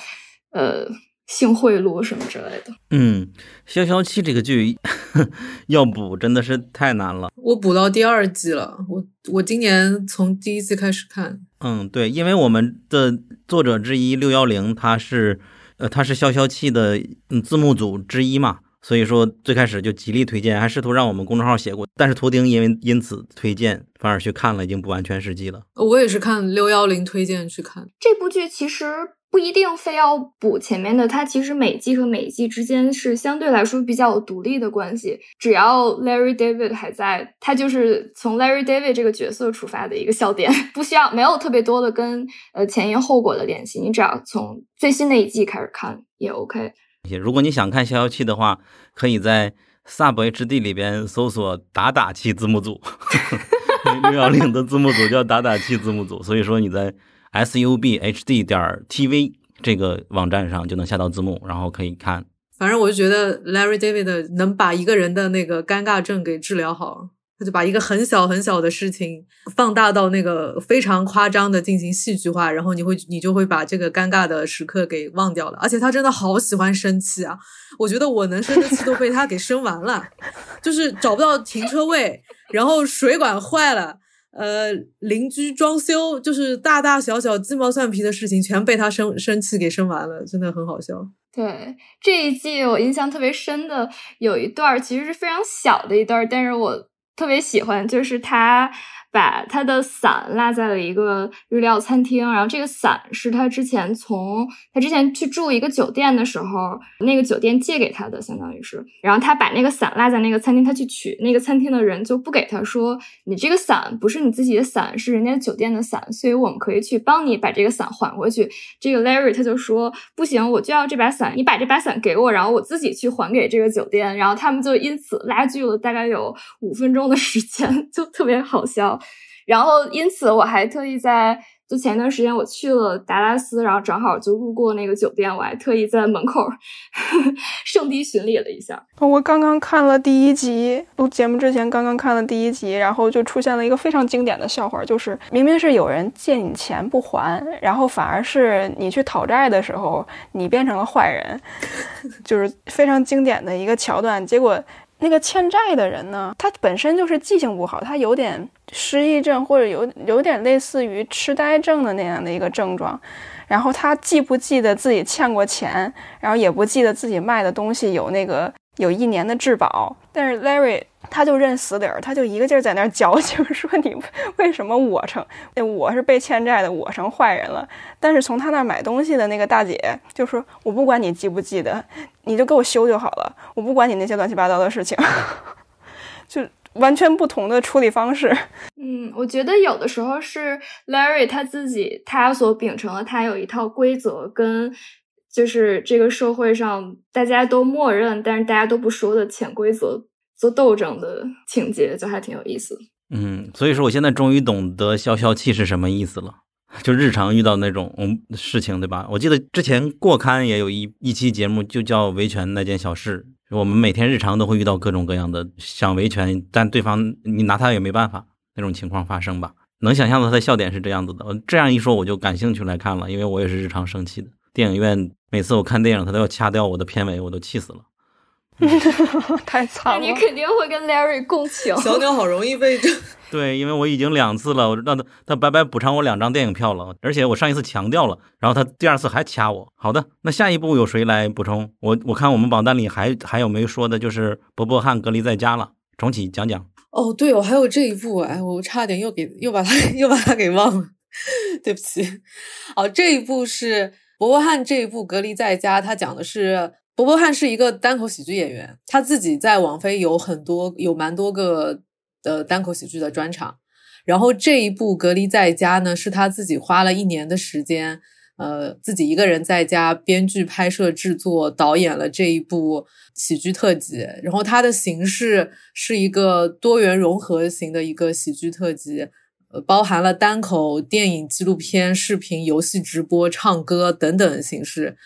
呃性贿赂什么之类的。嗯，消消气这个剧 要补真的是太难了。我补到第二季了，我我今年从第一季开始看。嗯，对，因为我们的作者之一六幺零他是。呃，他是消消气的嗯字幕组之一嘛，所以说最开始就极力推荐，还试图让我们公众号写过，但是图钉因为因此推荐，反而去看了，已经不完全实际了。我也是看六幺零推荐去看这部剧，其实。不一定非要补前面的，它其实每季和每季之间是相对来说比较独立的关系。只要 Larry David 还在，他就是从 Larry David 这个角色出发的一个笑点，不需要没有特别多的跟呃前因后果的联系。你只要从最新的一季开始看也 OK。如果你想看消消气的话，可以在 Sub HD 里边搜索“打打气字幕组 ”，六幺零的字幕组叫“打打气字幕组”，所以说你在。S u b h d 点 t v 这个网站上就能下到字幕，然后可以看。反正我就觉得 Larry David 能把一个人的那个尴尬症给治疗好，他就把一个很小很小的事情放大到那个非常夸张的进行戏剧化，然后你会你就会把这个尴尬的时刻给忘掉了。而且他真的好喜欢生气啊！我觉得我能生的气都被他给生完了，就是找不到停车位，然后水管坏了。呃，邻居装修就是大大小小鸡毛蒜皮的事情，全被他生生气给生完了，真的很好笑。对这一季我印象特别深的有一段，其实是非常小的一段，但是我特别喜欢，就是他把他的伞落在了一个日料餐厅，然后这个伞是他之前从他之前去住一个酒店的时候，那个酒店借给他的，相当于是。然后他把那个伞落在那个餐厅，他去取，那个餐厅的人就不给他说，你这个伞不是你自己的伞，是人家酒店的伞，所以我们可以去帮你把这个伞还回去。这个 Larry 他就说不行，我就要这把伞，你把这把伞给我，然后我自己去还给这个酒店。然后他们就因此拉锯了大概有五分钟的时间，就特别好笑。然后，因此我还特意在就前一段时间我去了达拉斯，然后正好就路过那个酒店，我还特意在门口 圣地巡礼了一下。我刚刚看了第一集，录节目之前刚刚看了第一集，然后就出现了一个非常经典的笑话，就是明明是有人借你钱不还，然后反而是你去讨债的时候，你变成了坏人，就是非常经典的一个桥段。结果。那个欠债的人呢，他本身就是记性不好，他有点失忆症或者有有点类似于痴呆症的那样的一个症状，然后他既不记得自己欠过钱，然后也不记得自己卖的东西有那个。有一年的质保，但是 Larry 他就认死理儿，他就一个劲儿在那儿矫情，说你为什么我成，我是被欠债的，我成坏人了。但是从他那儿买东西的那个大姐就说，我不管你记不记得，你就给我修就好了，我不管你那些乱七八糟的事情，就完全不同的处理方式。嗯，我觉得有的时候是 Larry 他自己他所秉承的，他有一套规则跟。就是这个社会上大家都默认，但是大家都不说的潜规则做斗争的情节，就还挺有意思。嗯，所以说我现在终于懂得消消气是什么意思了。就日常遇到那种嗯事情，对吧？我记得之前过刊也有一一期节目，就叫维权那件小事。我们每天日常都会遇到各种各样的想维权，但对方你拿他也没办法那种情况发生吧？能想象到他的笑点是这样子的。这样一说，我就感兴趣来看了，因为我也是日常生气的。电影院每次我看电影，他都要掐掉我的片尾，我都气死了。太惨了！你肯定会跟 Larry 共情。小鸟好容易被这。对，因为我已经两次了，我让他他白白补偿我两张电影票了，而且我上一次强调了，然后他第二次还掐我。好的，那下一步有谁来补充？我我看我们榜单里还还有没说的，就是伯伯汉隔离在家了。重启讲讲。哦，对我，还有这一部，哎，我差点又给又把他又把他给忘了，对不起。哦，这一部是。伯伯汉这一部《隔离在家》，他讲的是伯伯汉是一个单口喜剧演员，他自己在网飞有很多有蛮多个的单口喜剧的专场。然后这一部《隔离在家》呢，是他自己花了一年的时间，呃，自己一个人在家编剧、拍摄、制作、导演了这一部喜剧特辑。然后它的形式是一个多元融合型的一个喜剧特辑。呃，包含了单口、电影、纪录片、视频、游戏直播、唱歌等等形式。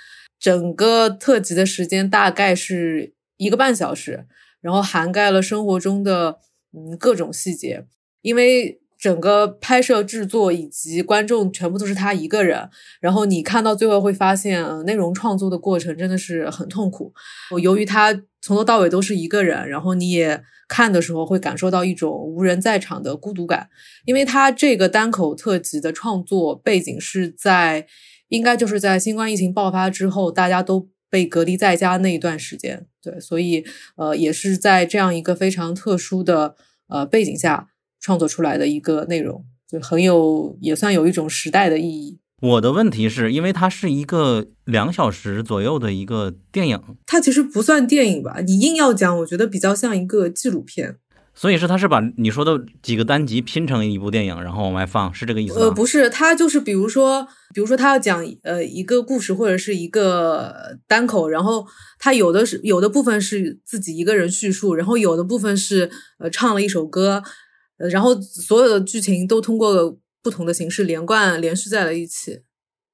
整个特辑的时间大概是一个半小时，然后涵盖了生活中的嗯各种细节。因为整个拍摄制作以及观众全部都是他一个人，然后你看到最后会发现，内容创作的过程真的是很痛苦。我由于他从头到尾都是一个人，然后你也。看的时候会感受到一种无人在场的孤独感，因为他这个单口特辑的创作背景是在，应该就是在新冠疫情爆发之后，大家都被隔离在家那一段时间，对，所以呃也是在这样一个非常特殊的呃背景下创作出来的一个内容，就很有也算有一种时代的意义。我的问题是因为它是一个两小时左右的一个电影，它其实不算电影吧？你硬要讲，我觉得比较像一个纪录片。所以是它是把你说的几个单集拼成一部电影，然后往外放，是这个意思吗？呃，不是，它就是比如说，比如说他要讲呃一个故事或者是一个单口，然后他有的是有的部分是自己一个人叙述，然后有的部分是呃唱了一首歌，呃，然后所有的剧情都通过。不同的形式连贯连续在了一起，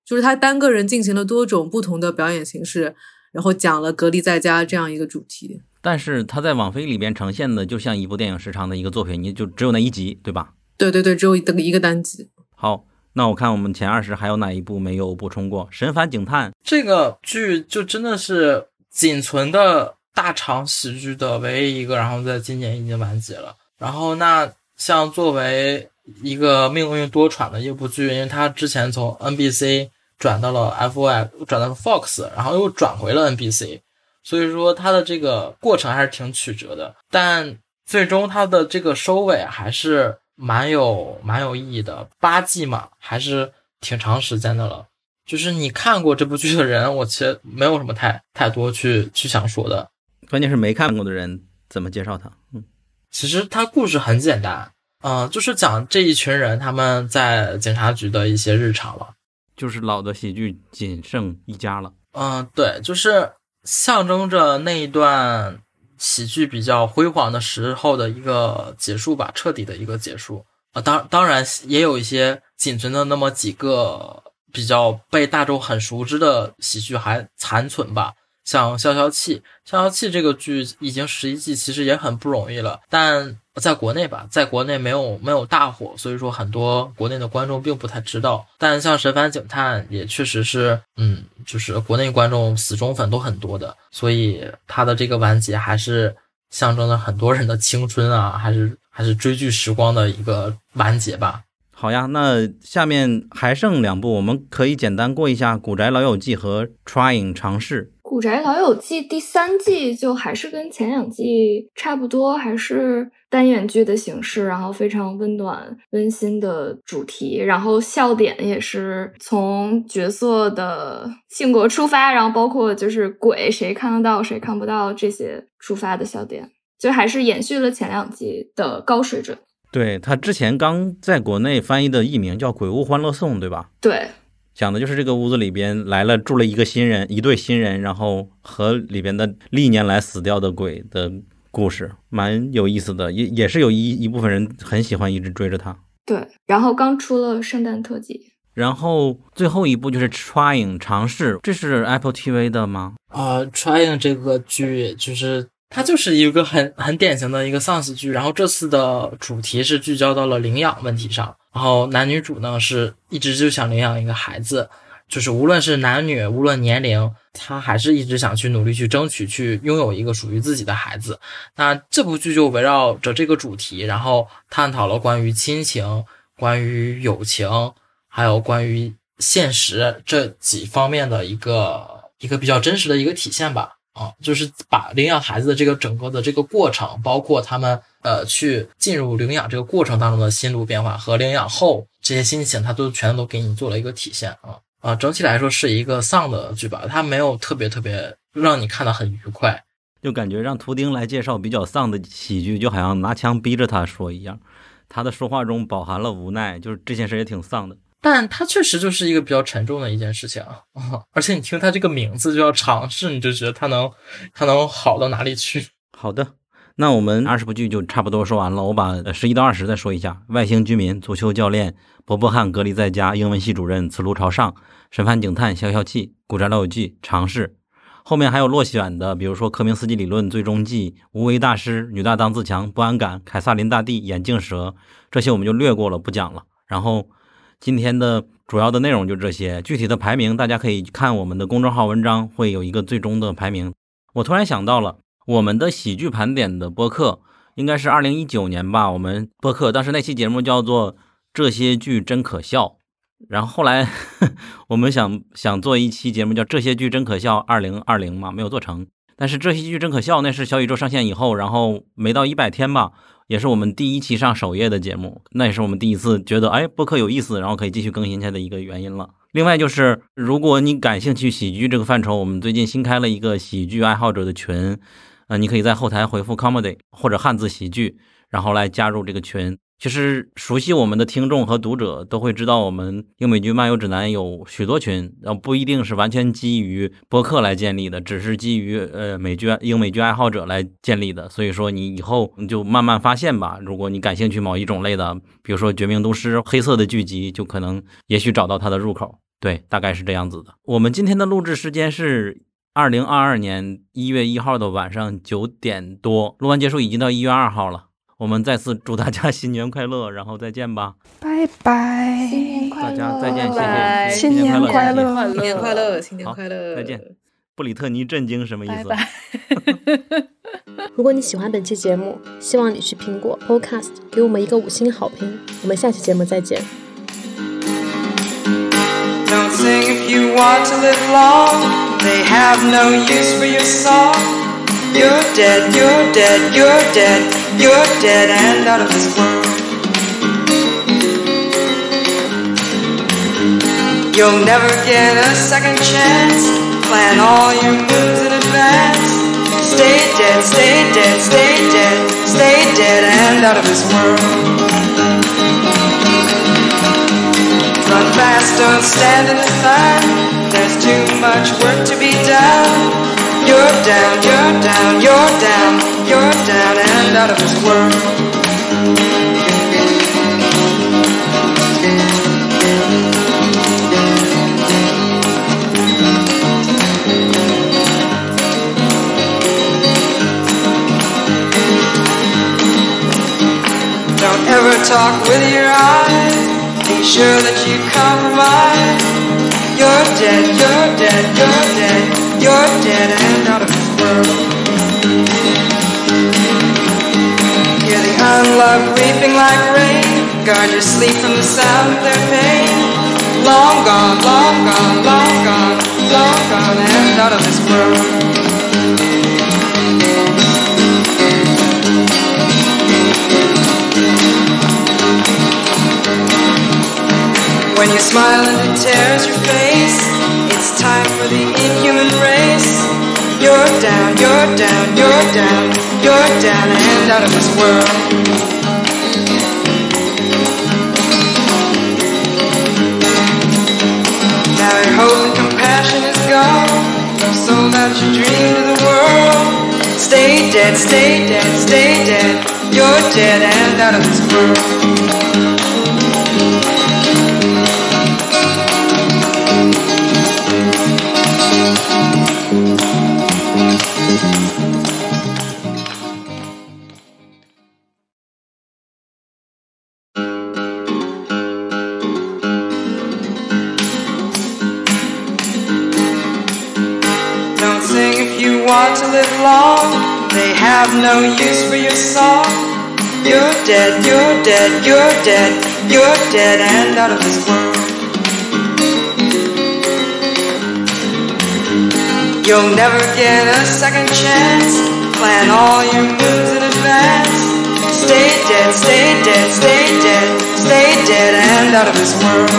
就是他单个人进行了多种不同的表演形式，然后讲了隔离在家这样一个主题。但是它在网飞里边呈现的就像一部电影时长的一个作品，你就只有那一集，对吧？对对对，只有一个一个单集。好，那我看我们前二十还有哪一部没有补充过？《神烦警探》这个剧就真的是仅存的大长喜剧的唯一一个，然后在今年已经完结了。然后那像作为一个命运多舛的一部剧，因为它之前从 NBC 转到了 FY，转到了 Fox，然后又转回了 NBC，所以说它的这个过程还是挺曲折的。但最终它的这个收尾还是蛮有蛮有意义的。八季嘛，还是挺长时间的了。就是你看过这部剧的人，我其实没有什么太太多去去想说的。关键是没看过的人怎么介绍他？嗯，其实他故事很简单，嗯、就是讲这一群人他们在警察局的一些日常了。就是老的喜剧仅剩一家了。嗯，对，就是象征着那一段喜剧比较辉煌的时候的一个结束吧，彻底的一个结束。啊，当当然也有一些仅存的那么几个比较被大众很熟知的喜剧还残存吧，像《消消气》。《消消气》这个剧已经十一季，其实也很不容易了，但在国内吧，在国内没有没有大火，所以说很多国内的观众并不太知道。但像《神探警探》也确实是，嗯，就是国内观众死忠粉都很多的，所以它的这个完结还是象征着很多人的青春啊，还是还是追剧时光的一个完结吧。好呀，那下面还剩两部，我们可以简单过一下《古宅老友记》和《Trying 尝试》。《古宅老友记》第三季就还是跟前两季差不多，还是单元剧的形式，然后非常温暖、温馨的主题，然后笑点也是从角色的性格出发，然后包括就是鬼谁看得到谁看不到这些出发的笑点，就还是延续了前两季的高水准。对他之前刚在国内翻译的译名叫《鬼屋欢乐颂》，对吧？对，讲的就是这个屋子里边来了住了一个新人，一对新人，然后和里边的历年来死掉的鬼的故事，蛮有意思的，也也是有一一部分人很喜欢，一直追着他。对，然后刚出了圣诞特辑，然后最后一部就是《Trying 尝试》，这是 Apple TV 的吗？啊、t r y i n g 这个剧就是它就是一个很很典型的一个丧尸剧，然后这次的主题是聚焦到了领养问题上，然后男女主呢是一直就想领养一个孩子，就是无论是男女，无论年龄，他还是一直想去努力去争取去拥有一个属于自己的孩子。那这部剧就围绕着这个主题，然后探讨了关于亲情、关于友情，还有关于现实这几方面的一个一个比较真实的一个体现吧。啊，就是把领养孩子的这个整个的这个过程，包括他们呃去进入领养这个过程当中的心路变化和领养后这些心情，他都全都给你做了一个体现啊啊，整体来说是一个丧的剧吧，它没有特别特别让你看得很愉快。就感觉让图丁来介绍比较丧的喜剧，就好像拿枪逼着他说一样。他的说话中饱含了无奈，就是这件事也挺丧的。但它确实就是一个比较沉重的一件事情啊，而且你听它这个名字就要尝试，你就觉得它能它能好到哪里去？好的，那我们二十部剧就差不多说完了。我把十一到二十再说一下：外星居民、足球教练、伯伯汉隔离在家、英文系主任、此路朝上、神探警探、消消气、古宅老友记、尝试。后面还有落选的，比如说科明斯基理论、最终季、无为大师、女大当自强、不安感、凯撒琳大帝、眼镜蛇，这些我们就略过了，不讲了。然后今天的主要的内容就这些，具体的排名大家可以看我们的公众号文章，会有一个最终的排名。我突然想到了，我们的喜剧盘点的播客应该是二零一九年吧，我们播客当时那期节目叫做《这些剧真可笑》，然后后来 我们想想做一期节目叫《这些剧真可笑二零二零》嘛，没有做成。但是这些剧真可笑，那是小宇宙上线以后，然后没到一百天吧，也是我们第一期上首页的节目，那也是我们第一次觉得哎播客有意思，然后可以继续更新下的一个原因了。另外就是，如果你感兴趣喜剧这个范畴，我们最近新开了一个喜剧爱好者的群，呃，你可以在后台回复 comedy 或者汉字喜剧，然后来加入这个群。其实熟悉我们的听众和读者都会知道，我们英美剧漫游指南有许多群，然后不一定是完全基于播客来建立的，只是基于呃美剧英美剧爱好者来建立的。所以说你以后你就慢慢发现吧。如果你感兴趣某一种类的，比如说《绝命毒师》黑色的剧集，就可能也许找到它的入口。对，大概是这样子的。我们今天的录制时间是二零二二年一月一号的晚上九点多，录完结束已经到一月二号了。我们再次祝大家新年快乐，然后再见吧，拜拜，新年快大！家再见，谢拜谢，新年快快乐新年快乐，新年快乐，再见。布里特尼震惊什么意思？拜拜。如果你喜欢本期节目，希望你去苹果 Podcast 给我们一个五星好评。我们下期节目再见。Don't sing if you want to live long. They have no use for your song. You're dead, you're dead, you're dead, You're dead and out of this world. You'll never get a second chance. Plan all your moves in advance. Stay dead, stay dead, stay dead, stay dead and out of this world. Run fast, don't stand in the line. There's too much work to be done. You're down, you're down, you're down, you're down and out of this world. Don't ever talk with your eyes. Be sure that you compromise. You're dead, you're dead, you're dead, you're dead and out of this world. The unloved weeping like rain. Guard your sleep from the sound of their pain. Long gone, long gone, long gone, long gone and out of this world. When you smile and it tears your face, it's time for the inhuman race. You're down, you're down, you're down, you're down and out of this world. Now your hope and compassion is gone. You sold out your dream to the world. Stay dead, stay dead, stay dead. You're dead and out of this world. Song. You're dead, you're dead, you're dead, you're dead and out of this world. You'll never get a second chance. Plan all your moves in advance. Stay dead, stay dead, stay dead, stay dead and out of this world.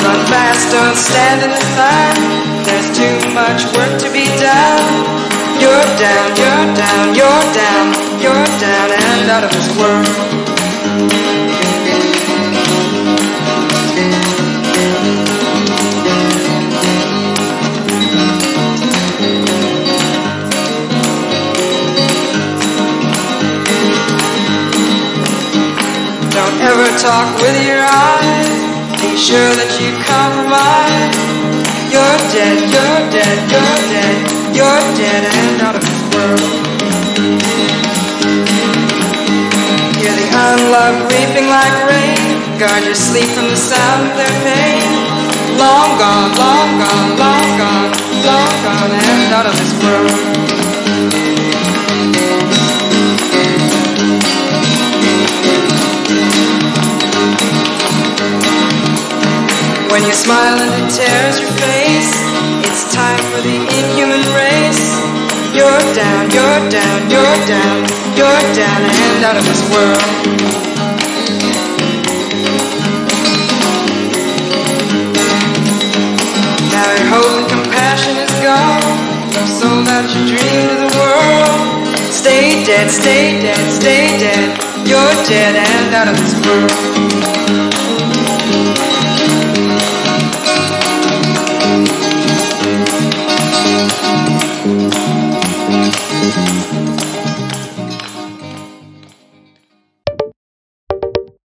Run fast, don't stand in the sun. There's too much work to be done. You're down, you're down, you're down, you're down and out of this world. Don't ever talk with your eyes. Be sure that you compromise. You're dead, you're dead, you're dead, you're dead and out of this world. The unloved like rain. Guard your sleep from the sound of their pain. Long gone, long gone, long gone, long gone and out of this world. When you smile and it tears your face, time for the inhuman race. You're down, you're down, you're down, you're down and out of this world. Now your hope and compassion is gone. You sold out your dream to the world. Stay dead, stay dead, stay dead. You're dead and out of this world.